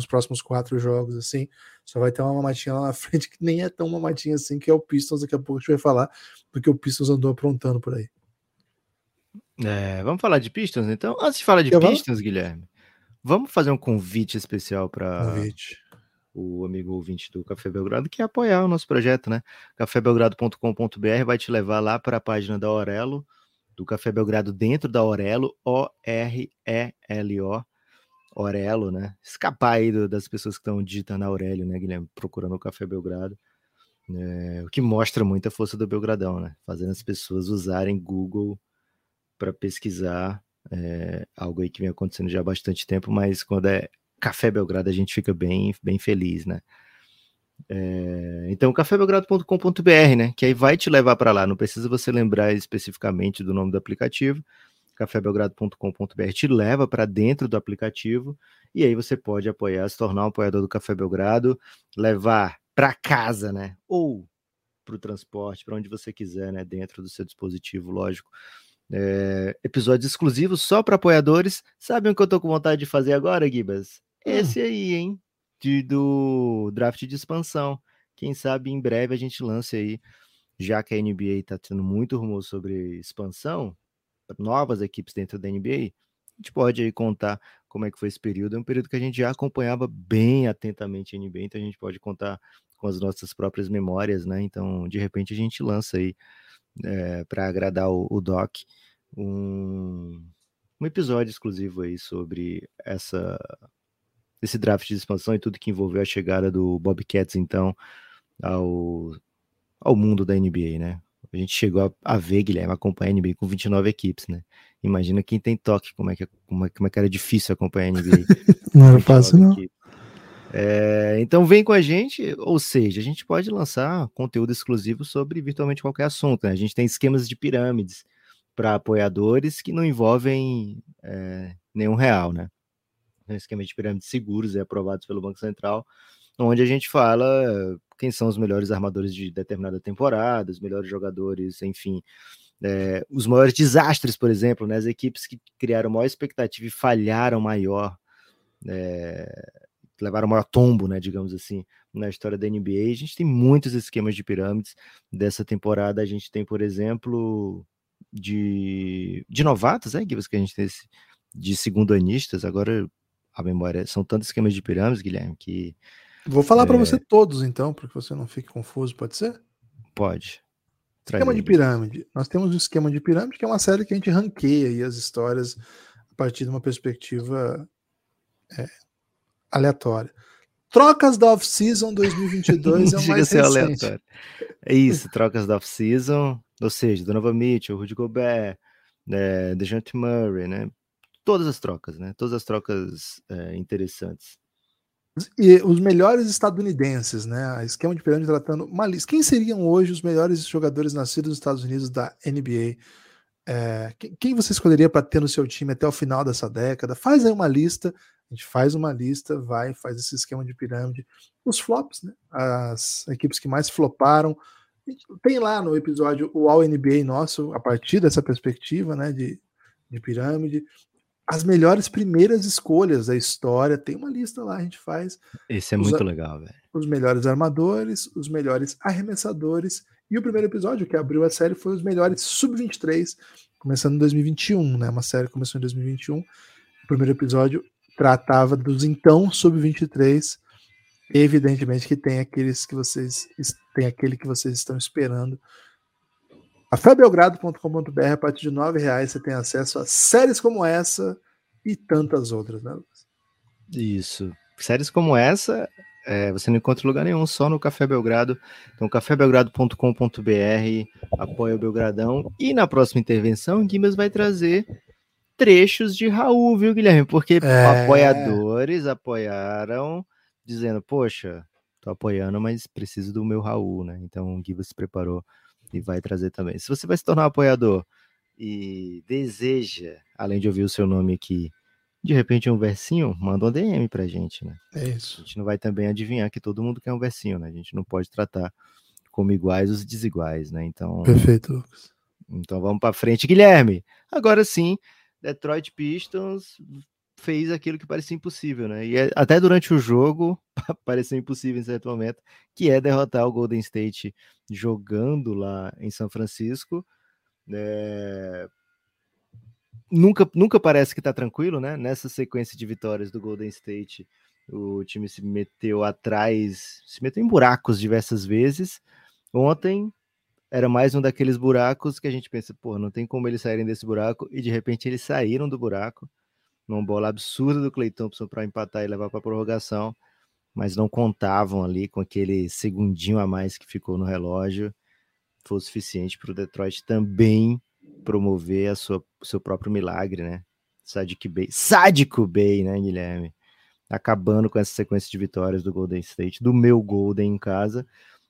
Speaker 2: nos próximos quatro jogos, assim. Só vai ter uma mamatinha lá na <laughs> frente que nem é tão mamatinha assim, que é o Pistons. Daqui a pouco a gente vai falar, porque o Pistons andou aprontando por aí.
Speaker 3: É, vamos falar de Pistons, então? Antes de falar de Eu Pistons, vou... Guilherme, vamos fazer um convite especial para o amigo ouvinte do Café Belgrado, que é apoiar o nosso projeto, né? cafébelgrado.com.br vai te levar lá para a página da Aurelo, do Café Belgrado dentro da Aurelo, O-R-E-L-O, Aurelo, né? Escapar aí do, das pessoas que estão digitando Aurélio, né, Guilherme? Procurando o Café Belgrado. É, o que mostra muita força do Belgradão, né? Fazendo as pessoas usarem Google para pesquisar é, algo aí que vem acontecendo já há bastante tempo, mas quando é Café Belgrado a gente fica bem, bem feliz, né? É, então, cafébelgrado.com.br, né? Que aí vai te levar para lá. Não precisa você lembrar especificamente do nome do aplicativo. cafébelgrado.com.br te leva para dentro do aplicativo e aí você pode apoiar, se tornar um apoiador do Café Belgrado, levar para casa, né? Ou para o transporte, para onde você quiser, né? Dentro do seu dispositivo, lógico. É, episódios exclusivos só para apoiadores. Sabem o que eu tô com vontade de fazer agora, Gibas? Hum. Esse aí, hein? De, do draft de expansão. Quem sabe em breve a gente lance aí, já que a NBA está tendo muito rumor sobre expansão, novas equipes dentro da NBA, a gente pode aí contar como é que foi esse período. É um período que a gente já acompanhava bem atentamente a NBA, então a gente pode contar com as nossas próprias memórias, né? Então, de repente, a gente lança aí é, para agradar o, o Doc um, um episódio exclusivo aí sobre essa esse draft de expansão e tudo que envolveu a chegada do Bobcats, então, ao, ao mundo da NBA, né? A gente chegou a, a ver, Guilherme, acompanhar a NBA com 29 equipes, né? Imagina quem tem toque, como é que, como é, como é que era difícil acompanhar a NBA. <laughs>
Speaker 2: não era fácil, não.
Speaker 3: É, então vem com a gente, ou seja, a gente pode lançar conteúdo exclusivo sobre virtualmente qualquer assunto. Né? A gente tem esquemas de pirâmides para apoiadores que não envolvem é, nenhum real, né? um esquema de pirâmide seguros e aprovados pelo Banco Central, onde a gente fala quem são os melhores armadores de determinada temporada, os melhores jogadores, enfim, é, os maiores desastres, por exemplo, né, as equipes que criaram maior expectativa e falharam maior, é, levaram maior tombo, né, digamos assim, na história da NBA. A gente tem muitos esquemas de pirâmides dessa temporada. A gente tem, por exemplo, de, de novatos, é, que a gente tem esse, de segundo anistas. Agora a memória. São tantos esquemas de pirâmides, Guilherme, que.
Speaker 2: Vou falar é... para você todos, então, para que você não fique confuso, pode ser?
Speaker 3: Pode.
Speaker 2: Esquema de pirâmide. Nós temos o esquema de pirâmide, que é uma série que a gente ranqueia as histórias a partir de uma perspectiva é, aleatória. Trocas da off-season 2022 <laughs> é o mais recente. Aleatório.
Speaker 3: É isso, trocas da off-season, ou seja, Donovan Mitchell, Rudy Gobert, né, DeJounte Murray, né? todas as trocas, né? Todas as trocas é, interessantes.
Speaker 2: E os melhores estadunidenses, né? Esquema de pirâmide tratando uma lista. Quem seriam hoje os melhores jogadores nascidos nos Estados Unidos da NBA? É, quem você escolheria para ter no seu time até o final dessa década? Faz aí uma lista. A gente faz uma lista, vai, faz esse esquema de pirâmide. Os flops, né? As equipes que mais floparam. Tem lá no episódio o All NBA nosso, a partir dessa perspectiva, né? De, de pirâmide as melhores primeiras escolhas da história. Tem uma lista lá, a gente faz.
Speaker 3: Esse é os, muito legal, velho.
Speaker 2: Os melhores armadores, os melhores arremessadores. E o primeiro episódio que abriu a série foi os melhores sub-23, começando em 2021, né? Uma série que começou em 2021. O primeiro episódio tratava dos então sub-23. Evidentemente que tem aqueles que vocês tem aquele que vocês estão esperando Cafébelgrado.com.br, a partir de R$ reais você tem acesso a séries como essa e tantas outras, né, Lucas?
Speaker 3: Isso. Séries como essa, é, você não encontra lugar nenhum, só no Café Belgrado. Então, cafébelgrado.com.br, apoia o Belgradão. E na próxima intervenção, Guimas vai trazer trechos de Raul, viu, Guilherme? Porque é... apoiadores apoiaram, dizendo, poxa, tô apoiando, mas preciso do meu Raul, né? Então, o Guimas se preparou e vai trazer também. Se você vai se tornar um apoiador e deseja, além de ouvir o seu nome aqui, de repente um versinho, manda um DM pra gente, né?
Speaker 2: É isso.
Speaker 3: A gente não vai também adivinhar que todo mundo quer um versinho, né? A gente não pode tratar como iguais os desiguais, né? Então.
Speaker 2: Perfeito, Lucas.
Speaker 3: Então vamos para frente, Guilherme. Agora sim, Detroit Pistons fez aquilo que parecia impossível, né? E é, até durante o jogo <laughs> pareceu impossível em certo momento, que é derrotar o Golden State jogando lá em São Francisco. É... Nunca, nunca parece que tá tranquilo, né? Nessa sequência de vitórias do Golden State, o time se meteu atrás, se meteu em buracos diversas vezes. Ontem era mais um daqueles buracos que a gente pensa, pô, não tem como eles saírem desse buraco, e de repente eles saíram do buraco numa bola absurda do Clay Thompson para empatar e levar para a prorrogação, mas não contavam ali com aquele segundinho a mais que ficou no relógio, foi o suficiente para o Detroit também promover a sua, seu próprio milagre, né? Sadiq Bey, sádico Bey, né, Guilherme? Acabando com essa sequência de vitórias do Golden State, do meu Golden em casa.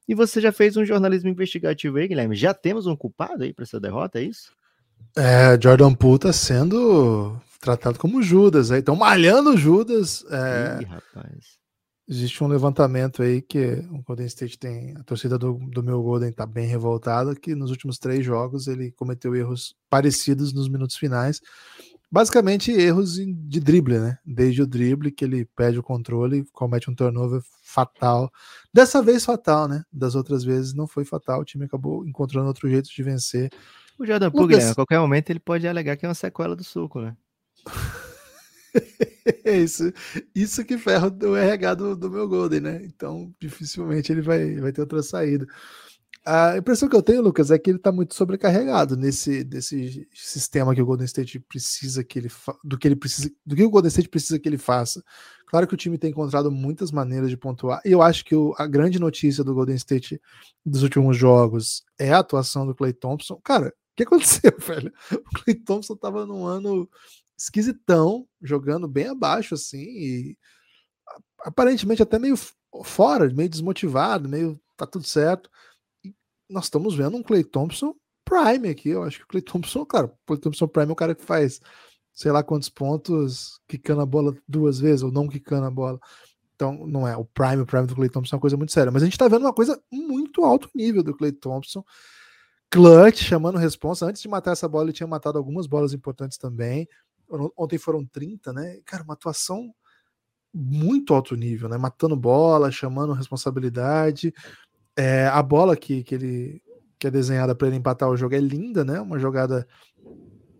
Speaker 3: E você já fez um jornalismo investigativo aí, Guilherme? Já temos um culpado aí para essa derrota, é isso?
Speaker 2: É, Jordan Poole tá sendo tratado como Judas aí. Estão malhando Judas. É, Ih, rapaz. Existe um levantamento aí que o Golden State tem. A torcida do, do meu Golden tá bem revoltada, que nos últimos três jogos ele cometeu erros parecidos nos minutos finais. Basicamente, erros de drible, né? Desde o drible, que ele perde o controle, comete um turnover fatal. Dessa vez, fatal, né? Das outras vezes não foi fatal. O time acabou encontrando outro jeito de vencer.
Speaker 3: O Jordan Poole, a qualquer momento, ele pode alegar que é uma sequela do suco, né? <laughs> <laughs>
Speaker 2: isso, isso que ferra o RH do, do, meu Golden, né? Então, dificilmente ele vai, vai ter outra saída. A impressão que eu tenho, Lucas, é que ele está muito sobrecarregado nesse desse sistema que o Golden State precisa que ele do que ele precisa, do que o Golden State precisa que ele faça. Claro que o time tem encontrado muitas maneiras de pontuar, e eu acho que o, a grande notícia do Golden State dos últimos jogos é a atuação do Clay Thompson. Cara, o que aconteceu, <laughs> velho? O Clay Thompson estava num ano esquisitão, jogando bem abaixo, assim, e aparentemente até meio fora, meio desmotivado, meio tá tudo certo. E nós estamos vendo um Clay Thompson Prime aqui. Eu acho que o Clay Thompson, cara, o Clay Thompson Prime é o cara que faz sei lá quantos pontos quicando a bola duas vezes ou não quicando a bola. Então, não é o prime, o prime do Clay Thompson é uma coisa muito séria. Mas a gente tá vendo uma coisa muito alto nível do Clay Thompson. Clutch, chamando responsa. Antes de matar essa bola, ele tinha matado algumas bolas importantes também. Ontem foram 30, né? Cara, uma atuação muito alto nível, né? Matando bola, chamando responsabilidade. É, a bola que, que ele que é desenhada para ele empatar o jogo é linda, né? Uma jogada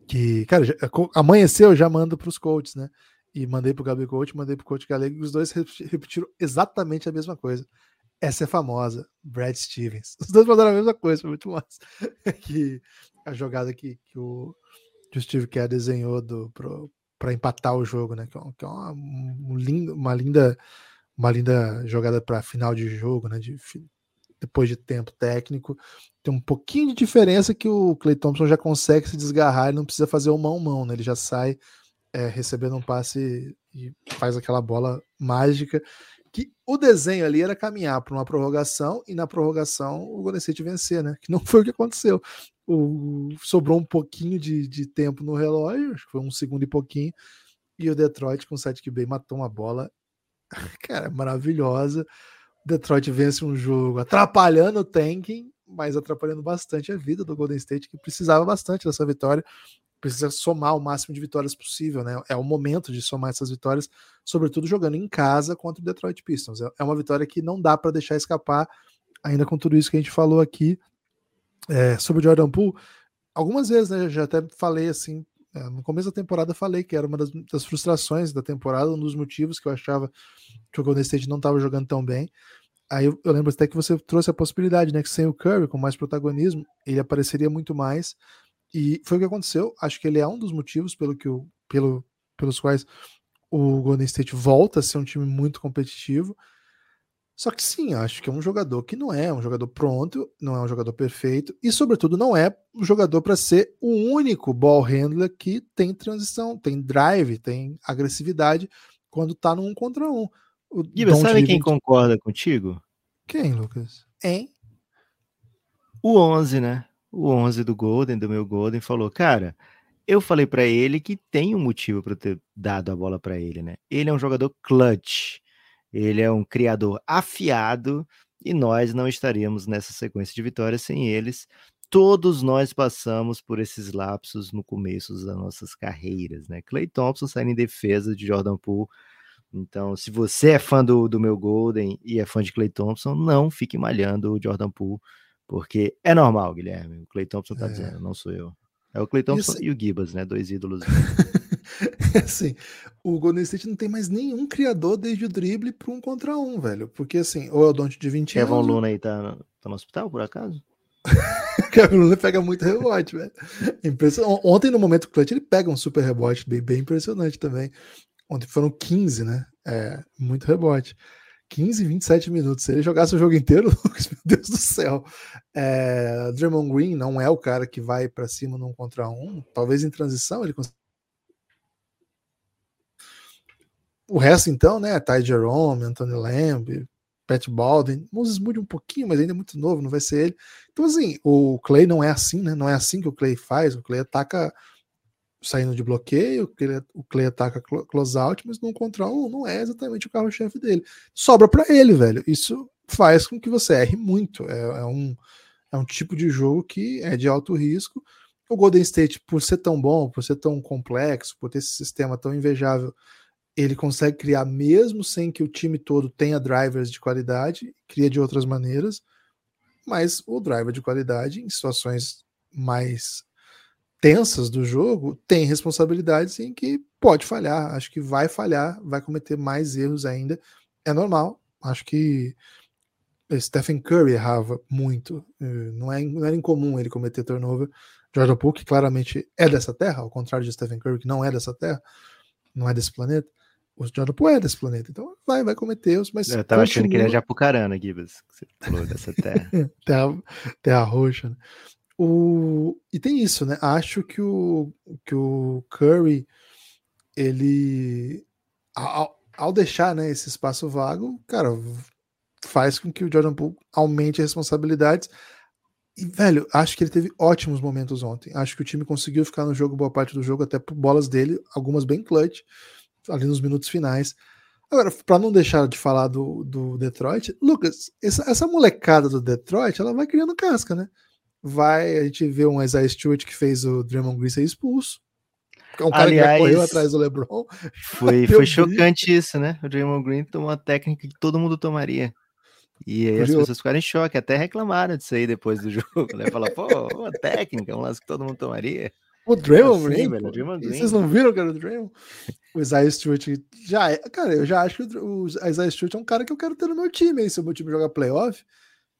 Speaker 2: que, cara, já, amanheceu, já mando para os coaches, né? E mandei para o Gabi Coach, mandei para o Coach Galego, e os dois repetiram exatamente a mesma coisa. Essa é famosa, Brad Stevens. Os dois mandaram a mesma coisa, foi muito massa. <laughs> que a jogada que, que o que o Steve Kerr desenhou para empatar o jogo, né? Que é, que é uma, um lindo, uma linda uma linda jogada para final de jogo, né? De, depois de tempo técnico. Tem um pouquinho de diferença que o Clay Thompson já consegue se desgarrar, ele não precisa fazer o mão-mão, né? Ele já sai é, recebendo um passe e faz aquela bola mágica. Que o desenho ali era caminhar para uma prorrogação e na prorrogação o Golden State vencer, né? Que não <laughs> foi o que aconteceu o, sobrou um pouquinho de, de tempo no relógio, acho que foi um segundo e pouquinho, e o Detroit com o Sadiq Bey matou uma bola, <laughs> cara, maravilhosa. Detroit vence um jogo atrapalhando o tanking, mas atrapalhando bastante a vida do Golden State, que precisava bastante dessa vitória. Precisa somar o máximo de vitórias possível, né? É o momento de somar essas vitórias, sobretudo jogando em casa contra o Detroit Pistons. É, é uma vitória que não dá para deixar escapar, ainda com tudo isso que a gente falou aqui é, sobre o Jordan Poole, algumas vezes, né? Já até falei assim, é, no começo da temporada falei que era uma das, das, frustrações da temporada, um dos motivos que eu achava que o Golden State não estava jogando tão bem. Aí eu, eu, lembro até que você trouxe a possibilidade, né? Que sem o Curry, com mais protagonismo, ele apareceria muito mais. E foi o que aconteceu. Acho que ele é um dos motivos pelo que o, pelo, pelos quais o Golden State volta a ser um time muito competitivo. Só que sim, acho que é um jogador que não é um jogador pronto, não é um jogador perfeito e, sobretudo, não é um jogador para ser o único ball handler que tem transição, tem drive, tem agressividade quando tá no um contra um.
Speaker 3: O Giba, sabe quem concorda contigo?
Speaker 2: Quem, Lucas?
Speaker 3: Hein? O 11, né? O 11 do Golden, do meu Golden, falou: Cara, eu falei para ele que tem um motivo para ter dado a bola para ele, né? Ele é um jogador clutch ele é um criador afiado e nós não estaríamos nessa sequência de vitórias sem eles. todos nós passamos por esses lapsos no começo das nossas carreiras, né? Clay Thompson saindo em defesa de Jordan Poole. Então, se você é fã do, do meu Golden e é fã de Clay Thompson, não fique malhando o Jordan Poole, porque é normal, Guilherme. O Clay Thompson tá é. dizendo, não sou eu. É o Clay Thompson Isso... e o Gibas, né? Dois ídolos. <laughs>
Speaker 2: assim, o Golden State não tem mais nenhum criador desde o drible para um contra um, velho. Porque assim, ou é o Don't de 20
Speaker 3: Kevin anos. Kevin Luna aí tá, tá no hospital, por acaso? <laughs>
Speaker 2: Kevin Luna pega muito rebote, velho. Ontem, no momento clutch, ele pega um super rebote bem, bem impressionante também. Ontem foram 15, né? É, muito rebote. 15, 27 minutos. Se ele jogasse o jogo inteiro, <laughs> meu Deus do céu. É, Draymond Green não é o cara que vai para cima num contra um. Talvez em transição ele consiga. O resto, então, né? Ty Jerome, Anthony Lamb, Pat Baldwin. Moses Moody um pouquinho, mas ainda é muito novo, não vai ser ele. Então, assim, o Clay não é assim, né? Não é assim que o Clay faz. O Clay ataca saindo de bloqueio, o Clay ataca closeout, mas contra um não é exatamente o carro-chefe dele. Sobra para ele, velho. Isso faz com que você erre muito. É, é, um, é um tipo de jogo que é de alto risco. O Golden State, por ser tão bom, por ser tão complexo, por ter esse sistema tão invejável, ele consegue criar mesmo sem que o time todo tenha drivers de qualidade, cria de outras maneiras, mas o driver de qualidade em situações mais tensas do jogo tem responsabilidades em que pode falhar, acho que vai falhar, vai cometer mais erros ainda, é normal, acho que Stephen Curry errava muito, eh, não, é, não era incomum ele cometer turnover, Jordan Poole, que claramente é dessa terra, ao contrário de Stephen Curry, que não é dessa terra, não é desse planeta, o Jordan Poole é desse planeta, então vai, vai cometer erros, mas.
Speaker 3: Eu tava continua... achando que ele é Japucarana, Gibas, que você falou dessa terra. <laughs>
Speaker 2: terra, terra roxa, né? O... E tem isso, né? Acho que o, que o Curry, ele. Ao, ao deixar né, esse espaço vago, cara, faz com que o Jordan Poole aumente as responsabilidades. E, velho, acho que ele teve ótimos momentos ontem. Acho que o time conseguiu ficar no jogo boa parte do jogo, até por bolas dele, algumas bem clutch, ali nos minutos finais. Agora, para não deixar de falar do, do Detroit, Lucas, essa, essa molecada do Detroit, ela vai criando casca, né? Vai a gente vê um Isaiah Stewart que fez o Draymond Green ser expulso. É um cara Aliás, que correu atrás do LeBron.
Speaker 3: Foi, <laughs> foi chocante isso, né? O Draymond Green tomou uma técnica que todo mundo tomaria. E aí Curioso. as pessoas ficaram em choque, até reclamaram disso aí depois do <laughs> jogo, né? Falar, pô, uma técnica, um lance que todo mundo tomaria.
Speaker 2: O Draymond assim, Green, velho, Draymond Green. Vocês não viram, cara, o Draymond? O Isaiah Stewart já é, cara, eu já acho que o Isaiah Stewart é um cara que eu quero ter no meu time, aí, se o meu time jogar playoff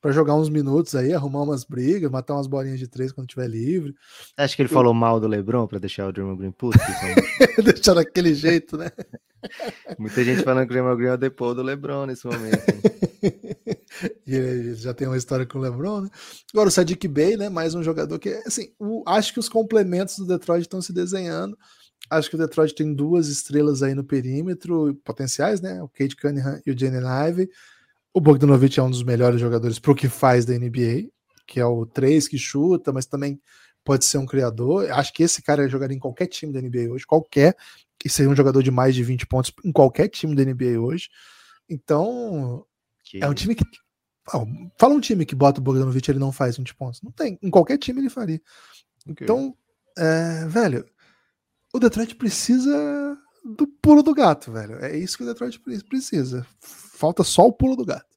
Speaker 2: para jogar uns minutos aí, arrumar umas brigas, matar umas bolinhas de três quando tiver livre.
Speaker 3: Acho que ele eu... falou mal do LeBron para deixar o Draymond Green puto.
Speaker 2: Então... <laughs> deixar daquele jeito, né? <laughs>
Speaker 3: Muita gente falando que o Draymond Green é o depô do LeBron nesse momento. <laughs>
Speaker 2: e ele já tem uma história com o LeBron, né? Agora o Sadiq Bey, né? Mais um jogador que, assim, o... acho que os complementos do Detroit estão se desenhando. Acho que o Detroit tem duas estrelas aí no perímetro, potenciais, né? O Kate Cunningham e o Jalen Ivey o Bogdanovich é um dos melhores jogadores para o que faz da NBA, que é o 3 que chuta, mas também pode ser um criador. Acho que esse cara jogaria em qualquer time da NBA hoje, qualquer, e seria um jogador de mais de 20 pontos em qualquer time da NBA hoje. Então, que... é um time que. fala um time que bota o Bogdanovich ele não faz 20 pontos. Não tem. Em qualquer time ele faria. Okay. Então, é, velho, o Detroit precisa do pulo do gato, velho. É isso que o Detroit precisa. Falta só o pulo do gato.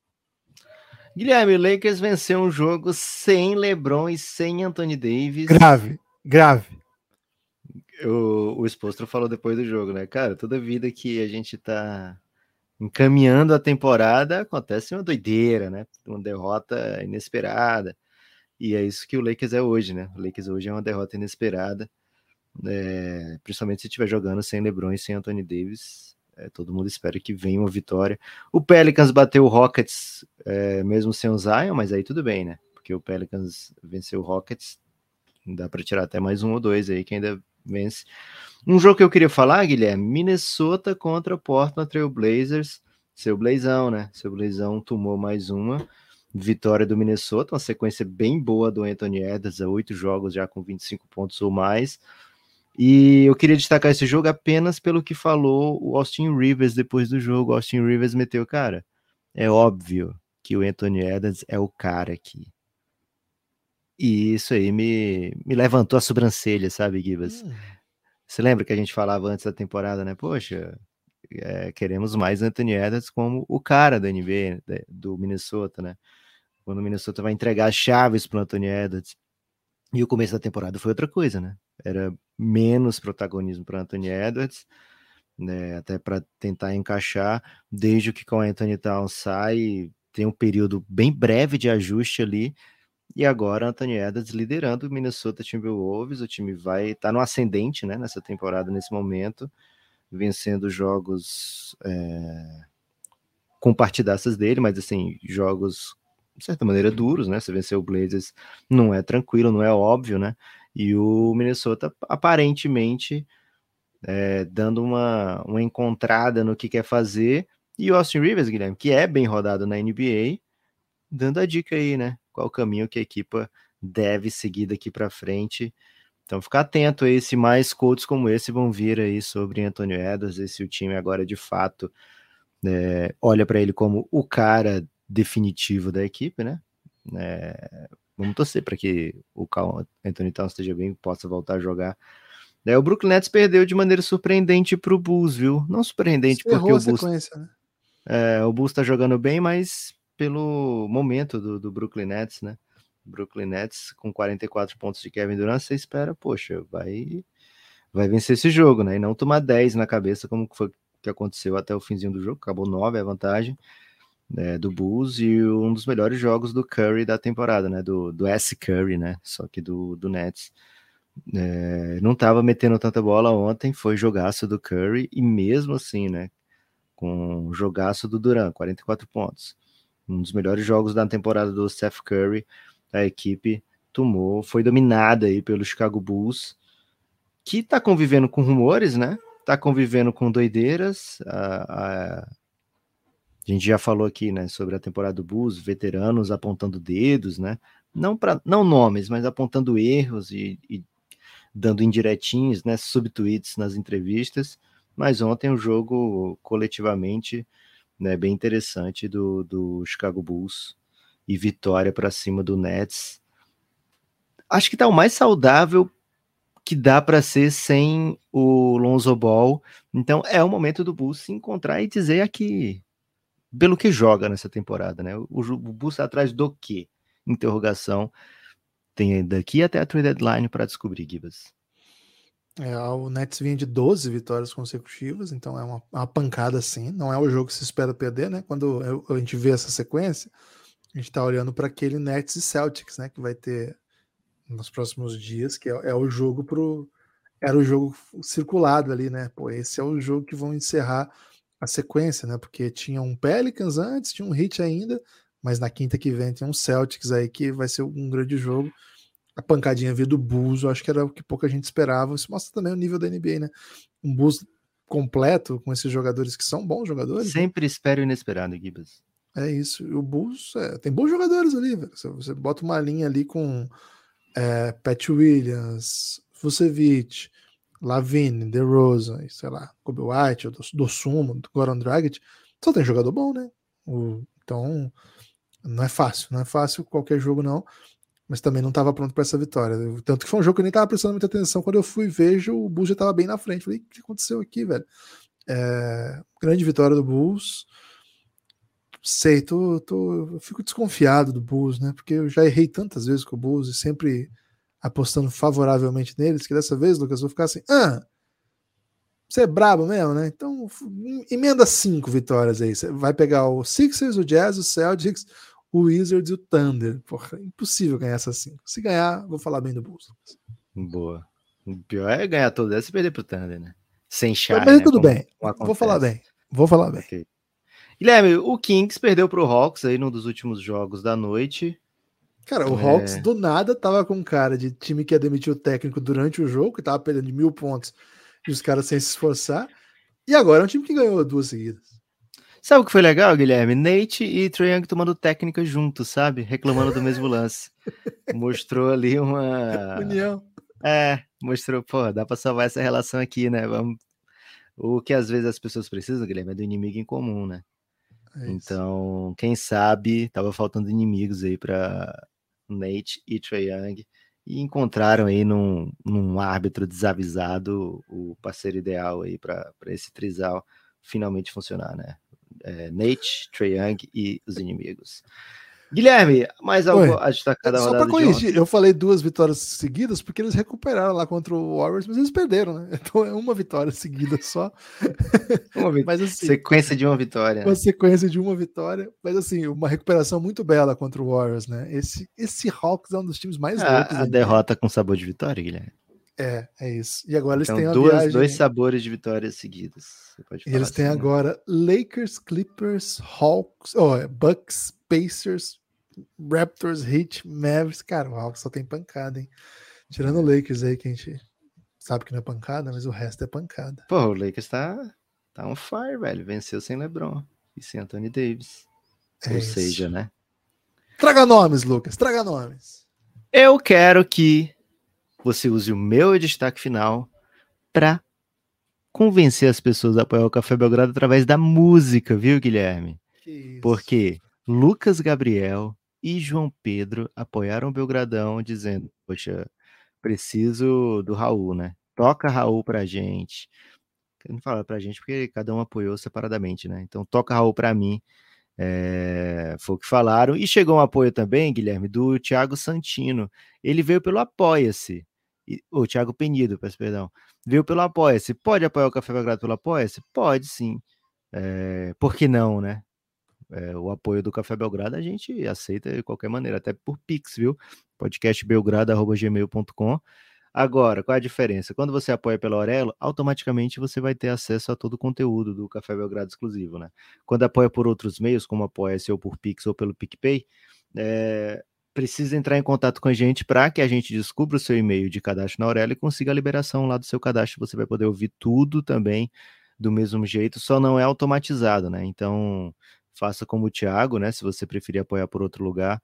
Speaker 3: Guilherme, o Lakers venceu um jogo sem LeBron e sem Anthony Davis.
Speaker 2: Grave, grave.
Speaker 3: O, o Expostro falou depois do jogo, né? Cara, toda vida que a gente tá encaminhando a temporada, acontece uma doideira, né? Uma derrota inesperada. E é isso que o Lakers é hoje, né? O Lakers hoje é uma derrota inesperada é, principalmente se estiver jogando sem LeBron e sem Anthony Davis. É, todo mundo espera que venha uma vitória. O Pelicans bateu o Rockets é, mesmo sem o Zion, mas aí tudo bem, né? Porque o Pelicans venceu o Rockets, dá para tirar até mais um ou dois aí que ainda vence. Um jogo que eu queria falar, Guilherme, Minnesota contra Portland Trail Blazers. Seu Blazão, né? Seu Blazão tomou mais uma vitória do Minnesota, uma sequência bem boa do Anthony Edwards, oito jogos já com 25 pontos ou mais. E eu queria destacar esse jogo apenas pelo que falou o Austin Rivers depois do jogo. O Austin Rivers meteu, cara, é óbvio que o Anthony Edwards é o cara aqui. E isso aí me, me levantou a sobrancelha, sabe, Gibas? Hum. Você lembra que a gente falava antes da temporada, né? Poxa, é, queremos mais Anthony Edwards como o cara da NBA, do Minnesota, né? Quando o Minnesota vai entregar as chaves para o Anthony Edwards. E o começo da temporada foi outra coisa, né? Era menos protagonismo para Anthony Edwards, né? até para tentar encaixar. Desde que com Anthony Town sai, tem um período bem breve de ajuste ali. E agora Anthony Edwards liderando o Minnesota Timberwolves. O time vai estar tá no ascendente, né? Nessa temporada, nesse momento, vencendo jogos é, com partidaças dele, mas assim jogos de certa maneira, duros, né? Você vencer o Blazers não é tranquilo, não é óbvio, né? E o Minnesota aparentemente é, dando uma, uma encontrada no que quer fazer. E o Austin Rivers, Guilherme, que é bem rodado na NBA, dando a dica aí, né? Qual o caminho que a equipa deve seguir daqui para frente. Então, ficar atento aí se mais coaches como esse vão vir aí sobre Antônio Edwards, e se o time agora de fato é, olha para ele como o cara definitivo da equipe, né? É, vamos torcer para que o Cal Anthony Towns esteja bem, possa voltar a jogar. É, o Brooklyn Nets perdeu de maneira surpreendente para o Bulls, viu? Não surpreendente porque o Bulls, né? é, o Bulls está jogando bem, mas pelo momento do, do Brooklyn Nets, né? Brooklyn Nets com 44 pontos de Kevin Durant, você espera, poxa, vai vai vencer esse jogo, né? E não tomar 10 na cabeça como foi que aconteceu até o finzinho do jogo, acabou 9 a vantagem né, do Bulls e um dos melhores jogos do Curry da temporada, né, do, do S. Curry, né, só que do, do Nets. É, não estava metendo tanta bola ontem, foi jogaço do Curry e mesmo assim, né, com jogaço do Duran, 44 pontos. Um dos melhores jogos da temporada do Steph Curry, a equipe tomou, foi dominada aí pelo Chicago Bulls, que está convivendo com rumores, né? Tá convivendo com doideiras. A, a gente já falou aqui, né, sobre a temporada do Bulls, veteranos apontando dedos, né? Não para não nomes, mas apontando erros e, e dando indiretinhos, né, subtweets nas entrevistas. Mas ontem o um jogo coletivamente, né, bem interessante do, do Chicago Bulls e vitória para cima do Nets. Acho que tá o mais saudável que dá para ser sem o Lonzo Ball. Então é o momento do Bulls se encontrar e dizer aqui pelo que joga nessa temporada, né? O, o Bulls tá atrás do quê? Interrogação. Tem daqui até a trade deadline para descobrir, Gibas.
Speaker 2: É, o Nets vinha de 12 vitórias consecutivas, então é uma, uma, pancada assim. Não é o jogo que se espera perder, né? Quando a gente vê essa sequência, a gente tá olhando para aquele Nets e Celtics, né? Que vai ter nos próximos dias, que é, é, o jogo pro. Era o jogo circulado ali, né? Pô, esse é o jogo que vão encerrar a sequência, né? Porque tinha um Pelicans antes, tinha um Hit ainda, mas na quinta que vem tem um Celtics aí que vai ser um grande jogo. A pancadinha veio do Bulls, eu acho que era o que pouca gente esperava. Isso mostra também o nível da NBA, né? Um Bulls completo com esses jogadores que são bons jogadores.
Speaker 3: Né? Sempre espero o inesperado, Gibbs.
Speaker 2: É isso. E o Bulls é, tem bons jogadores ali, velho. Você, você, bota uma linha ali com é, Pat Williams, Vucevic, Lavine, DeRozan, sei lá, Kobe White, do, Sumo, do Goran Dragic, só tem jogador bom, né? O, então, não é fácil, não é fácil qualquer jogo não, mas também não estava pronto para essa vitória. Tanto que foi um jogo que eu nem estava prestando muita atenção, quando eu fui vejo, o Bulls já estava bem na frente. Falei, o que aconteceu aqui, velho? É, grande vitória do Bulls. Sei, tô, tô, eu fico desconfiado do Bulls, né? Porque eu já errei tantas vezes com o Bulls e sempre apostando favoravelmente neles, que dessa vez, Lucas, eu vou ficar assim, ah, você é brabo mesmo, né? Então, emenda cinco vitórias aí. Você vai pegar o Sixers, o Jazz, o Celtics, o Wizards e o Thunder. Porra, impossível ganhar essas cinco. Se ganhar, vou falar bem do Bulls.
Speaker 3: Boa. O pior é ganhar todas essas e perder pro Thunder, né? Sem chá,
Speaker 2: Mas né? tudo como, bem. Vou falar bem. Vou falar bem. Okay.
Speaker 3: Guilherme, o Kings perdeu pro Hawks aí num dos últimos jogos da noite.
Speaker 2: Cara, o é. Hawks do nada tava com cara de time que ia demitir o técnico durante o jogo, que tava perdendo de mil pontos e os caras sem se esforçar. E agora é um time que ganhou duas seguidas.
Speaker 3: Sabe o que foi legal, Guilherme? Nate e Trae Young tomando técnica juntos, sabe? Reclamando do mesmo lance. <laughs> Mostrou ali uma.
Speaker 2: União.
Speaker 3: É, mostrou, pô, dá pra salvar essa relação aqui, né? Vamos... O que às vezes as pessoas precisam, Guilherme, é do inimigo em comum, né? É então, quem sabe, tava faltando inimigos aí para Nate e Trae Young, e encontraram aí num, num árbitro desavisado o parceiro ideal aí para esse trisal finalmente funcionar, né? É, Nate, Trae Young e os inimigos. Guilherme, mais algo a destacar da
Speaker 2: Só para corrigir, eu falei duas vitórias seguidas porque eles recuperaram lá contra o Warriors, mas eles perderam, né? <laughs> Então é uma vitória seguida só. <laughs>
Speaker 3: Uma mas, assim, sequência de uma vitória.
Speaker 2: Uma sequência de uma vitória, mas assim, uma recuperação muito bela contra o Warriors, né? Esse, esse Hawks é um dos times mais
Speaker 3: a, loucos. A derrota com sabor de vitória, Guilherme.
Speaker 2: É, é isso. E agora eles
Speaker 3: então,
Speaker 2: têm
Speaker 3: duas,
Speaker 2: viagem...
Speaker 3: dois sabores de vitórias seguidas.
Speaker 2: e eles têm assim, né? agora Lakers, Clippers, Hawks, oh, Bucks, Pacers, Raptors, Heat, Mavericks, cara, o Hawks só tem pancada, hein? Tirando o Lakers aí, que a gente sabe que não é pancada, mas o resto é pancada.
Speaker 3: Pô, o Lakers tá, tá on fire, velho. Venceu sem LeBron e sem Anthony Davis. É Ou isso. seja, né?
Speaker 2: Traga nomes, Lucas, traga nomes.
Speaker 3: Eu quero que você use o meu destaque final para convencer as pessoas a apoiar o Café Belgrado através da música, viu, Guilherme? Porque Lucas Gabriel e João Pedro apoiaram o Belgradão, dizendo: Poxa, preciso do Raul, né? Toca Raul pra gente. Não fala pra gente porque cada um apoiou separadamente, né? Então toca Raul pra mim. É, foi o que falaram. E chegou um apoio também, Guilherme, do Thiago Santino. Ele veio pelo Apoia-se. O Thiago Penido, peço perdão. Veio pelo Apoia-se. Pode apoiar o Café Belgrado pelo Apoia-se? Pode sim. É, por que não, né? É, o apoio do Café Belgrado a gente aceita de qualquer maneira, até por Pix, viu? podcastbelgrado.gmail.com Agora, qual é a diferença? Quando você apoia pela Aurelo, automaticamente você vai ter acesso a todo o conteúdo do Café Belgrado exclusivo, né? Quando apoia por outros meios, como apoia-se ou por Pix ou pelo PicPay, é, precisa entrar em contato com a gente para que a gente descubra o seu e-mail de cadastro na Aurelo e consiga a liberação lá do seu cadastro. Você vai poder ouvir tudo também do mesmo jeito, só não é automatizado, né? Então, faça como o Thiago, né? Se você preferir apoiar por outro lugar,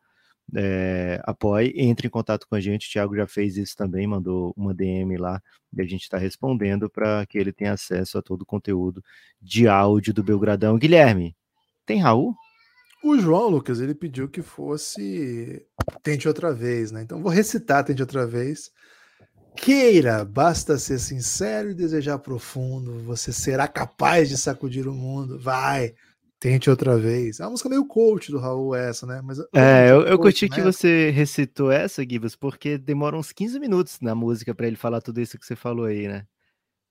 Speaker 3: é, apoie, entre em contato com a gente. O Thiago já fez isso também, mandou uma DM lá e a gente está respondendo para que ele tenha acesso a todo o conteúdo de áudio do Belgradão. Guilherme, tem Raul?
Speaker 2: O João Lucas, ele pediu que fosse Tente Outra Vez, né? Então vou recitar Tente Outra Vez. Queira, basta ser sincero e desejar profundo, você será capaz de sacudir o mundo. Vai, Tente outra vez. É uma música meio coach do Raul, essa, né? Mas,
Speaker 3: é, eu, eu coach, curti né? que você recitou essa, Gibas, porque demora uns 15 minutos na música para ele falar tudo isso que você falou aí, né?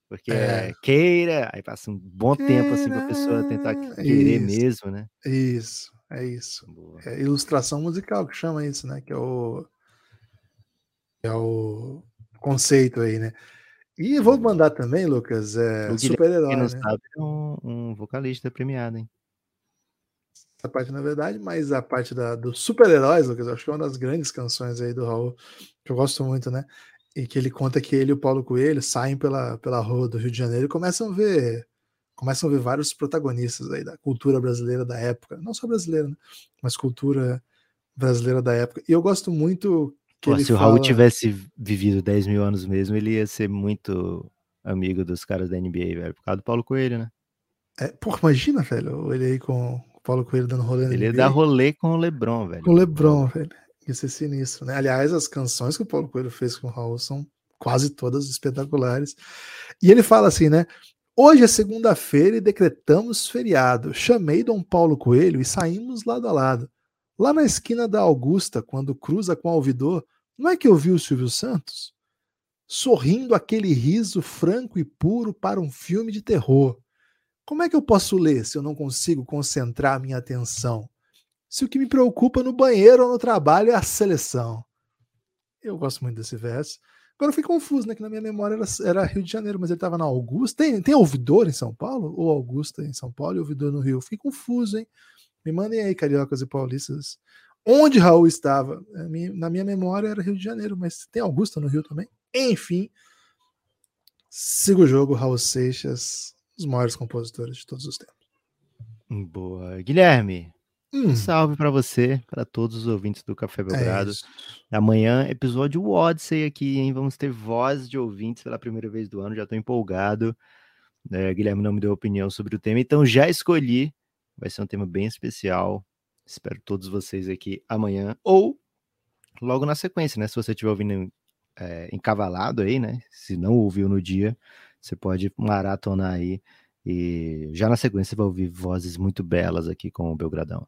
Speaker 3: Porque é. é queira, aí passa um bom queira, tempo assim pra pessoa tentar querer isso, mesmo, né?
Speaker 2: Isso, é isso. É ilustração musical que chama isso, né? Que é o. É o conceito aí, né? E vou mandar também, Lucas, é, super-herói. Né? sabe,
Speaker 3: é um, um vocalista premiado, hein?
Speaker 2: Essa parte na verdade, mas a parte da, dos super-heróis, Lucas, acho que é uma das grandes canções aí do Raul, que eu gosto muito, né? E que ele conta que ele e o Paulo Coelho saem pela, pela rua do Rio de Janeiro e começam a ver começam a ver vários protagonistas aí da cultura brasileira da época, não só brasileira, né? mas cultura brasileira da época. E eu gosto muito que Pô,
Speaker 3: se
Speaker 2: fala...
Speaker 3: o Raul tivesse vivido 10 mil anos mesmo, ele ia ser muito amigo dos caras da NBA, velho, por causa do Paulo Coelho, né?
Speaker 2: É, porra, imagina, velho, ele aí com, Paulo Coelho dando rolê
Speaker 3: Ele ia dar rolê com o Lebron, velho.
Speaker 2: Com o Lebron, velho. Isso é sinistro, né? Aliás, as canções que o Paulo Coelho fez com o Raul são quase todas espetaculares. E ele fala assim, né? Hoje é segunda-feira e decretamos feriado. Chamei Dom Paulo Coelho e saímos lado a lado. Lá na esquina da Augusta, quando cruza com o Alvidor, não é que eu vi o Silvio Santos? Sorrindo aquele riso franco e puro para um filme de terror. Como é que eu posso ler se eu não consigo concentrar minha atenção? Se o que me preocupa no banheiro ou no trabalho é a seleção. Eu gosto muito desse verso. Agora eu fiquei confuso, né? Que na minha memória era, era Rio de Janeiro, mas ele estava na Augusta. Tem, tem ouvidor em São Paulo? Ou Augusta em São Paulo e ouvidor no Rio? Fiquei confuso, hein? Me mandem aí, cariocas e paulistas. Onde Raul estava? Na minha memória era Rio de Janeiro, mas tem Augusta no Rio também? Enfim. Siga o jogo, Raul Seixas os maiores compositores de todos os tempos.
Speaker 3: Boa. Guilherme, hum. um salve para você, para todos os ouvintes do Café é Belgrado. É Amanhã, episódio Odyssey aqui, hein? Vamos ter voz de ouvintes pela primeira vez do ano, já estou empolgado. É, Guilherme não me deu opinião sobre o tema, então já escolhi. Vai ser um tema bem especial. Espero todos vocês aqui amanhã ou logo na sequência, né? Se você estiver ouvindo é, encavalado aí, né? Se não ouviu no dia, você pode maratonar aí e já na sequência você vai ouvir vozes muito belas aqui com o Belgradão.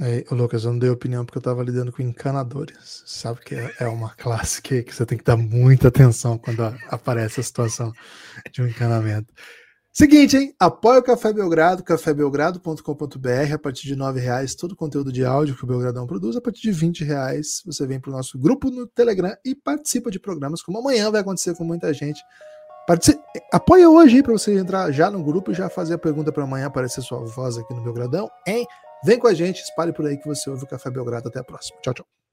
Speaker 2: É, Lucas, eu não dei opinião porque eu tava lidando com encanadores. Sabe que é, é uma classe que, que você tem que dar muita atenção quando aparece a situação de um encanamento. Seguinte, hein? Apoia o Café Belgrado, cafébelgrado.com.br. A partir de R$ reais todo o conteúdo de áudio que o Belgradão produz. A partir de 20 reais você vem para o nosso grupo no Telegram e participa de programas como amanhã vai acontecer com muita gente. Apoia hoje aí para você entrar já no grupo e já fazer a pergunta para amanhã aparecer sua voz aqui no Belgradão, hein? Vem com a gente, espalhe por aí que você ouve o Café Belgrado. Até a próxima. Tchau, tchau.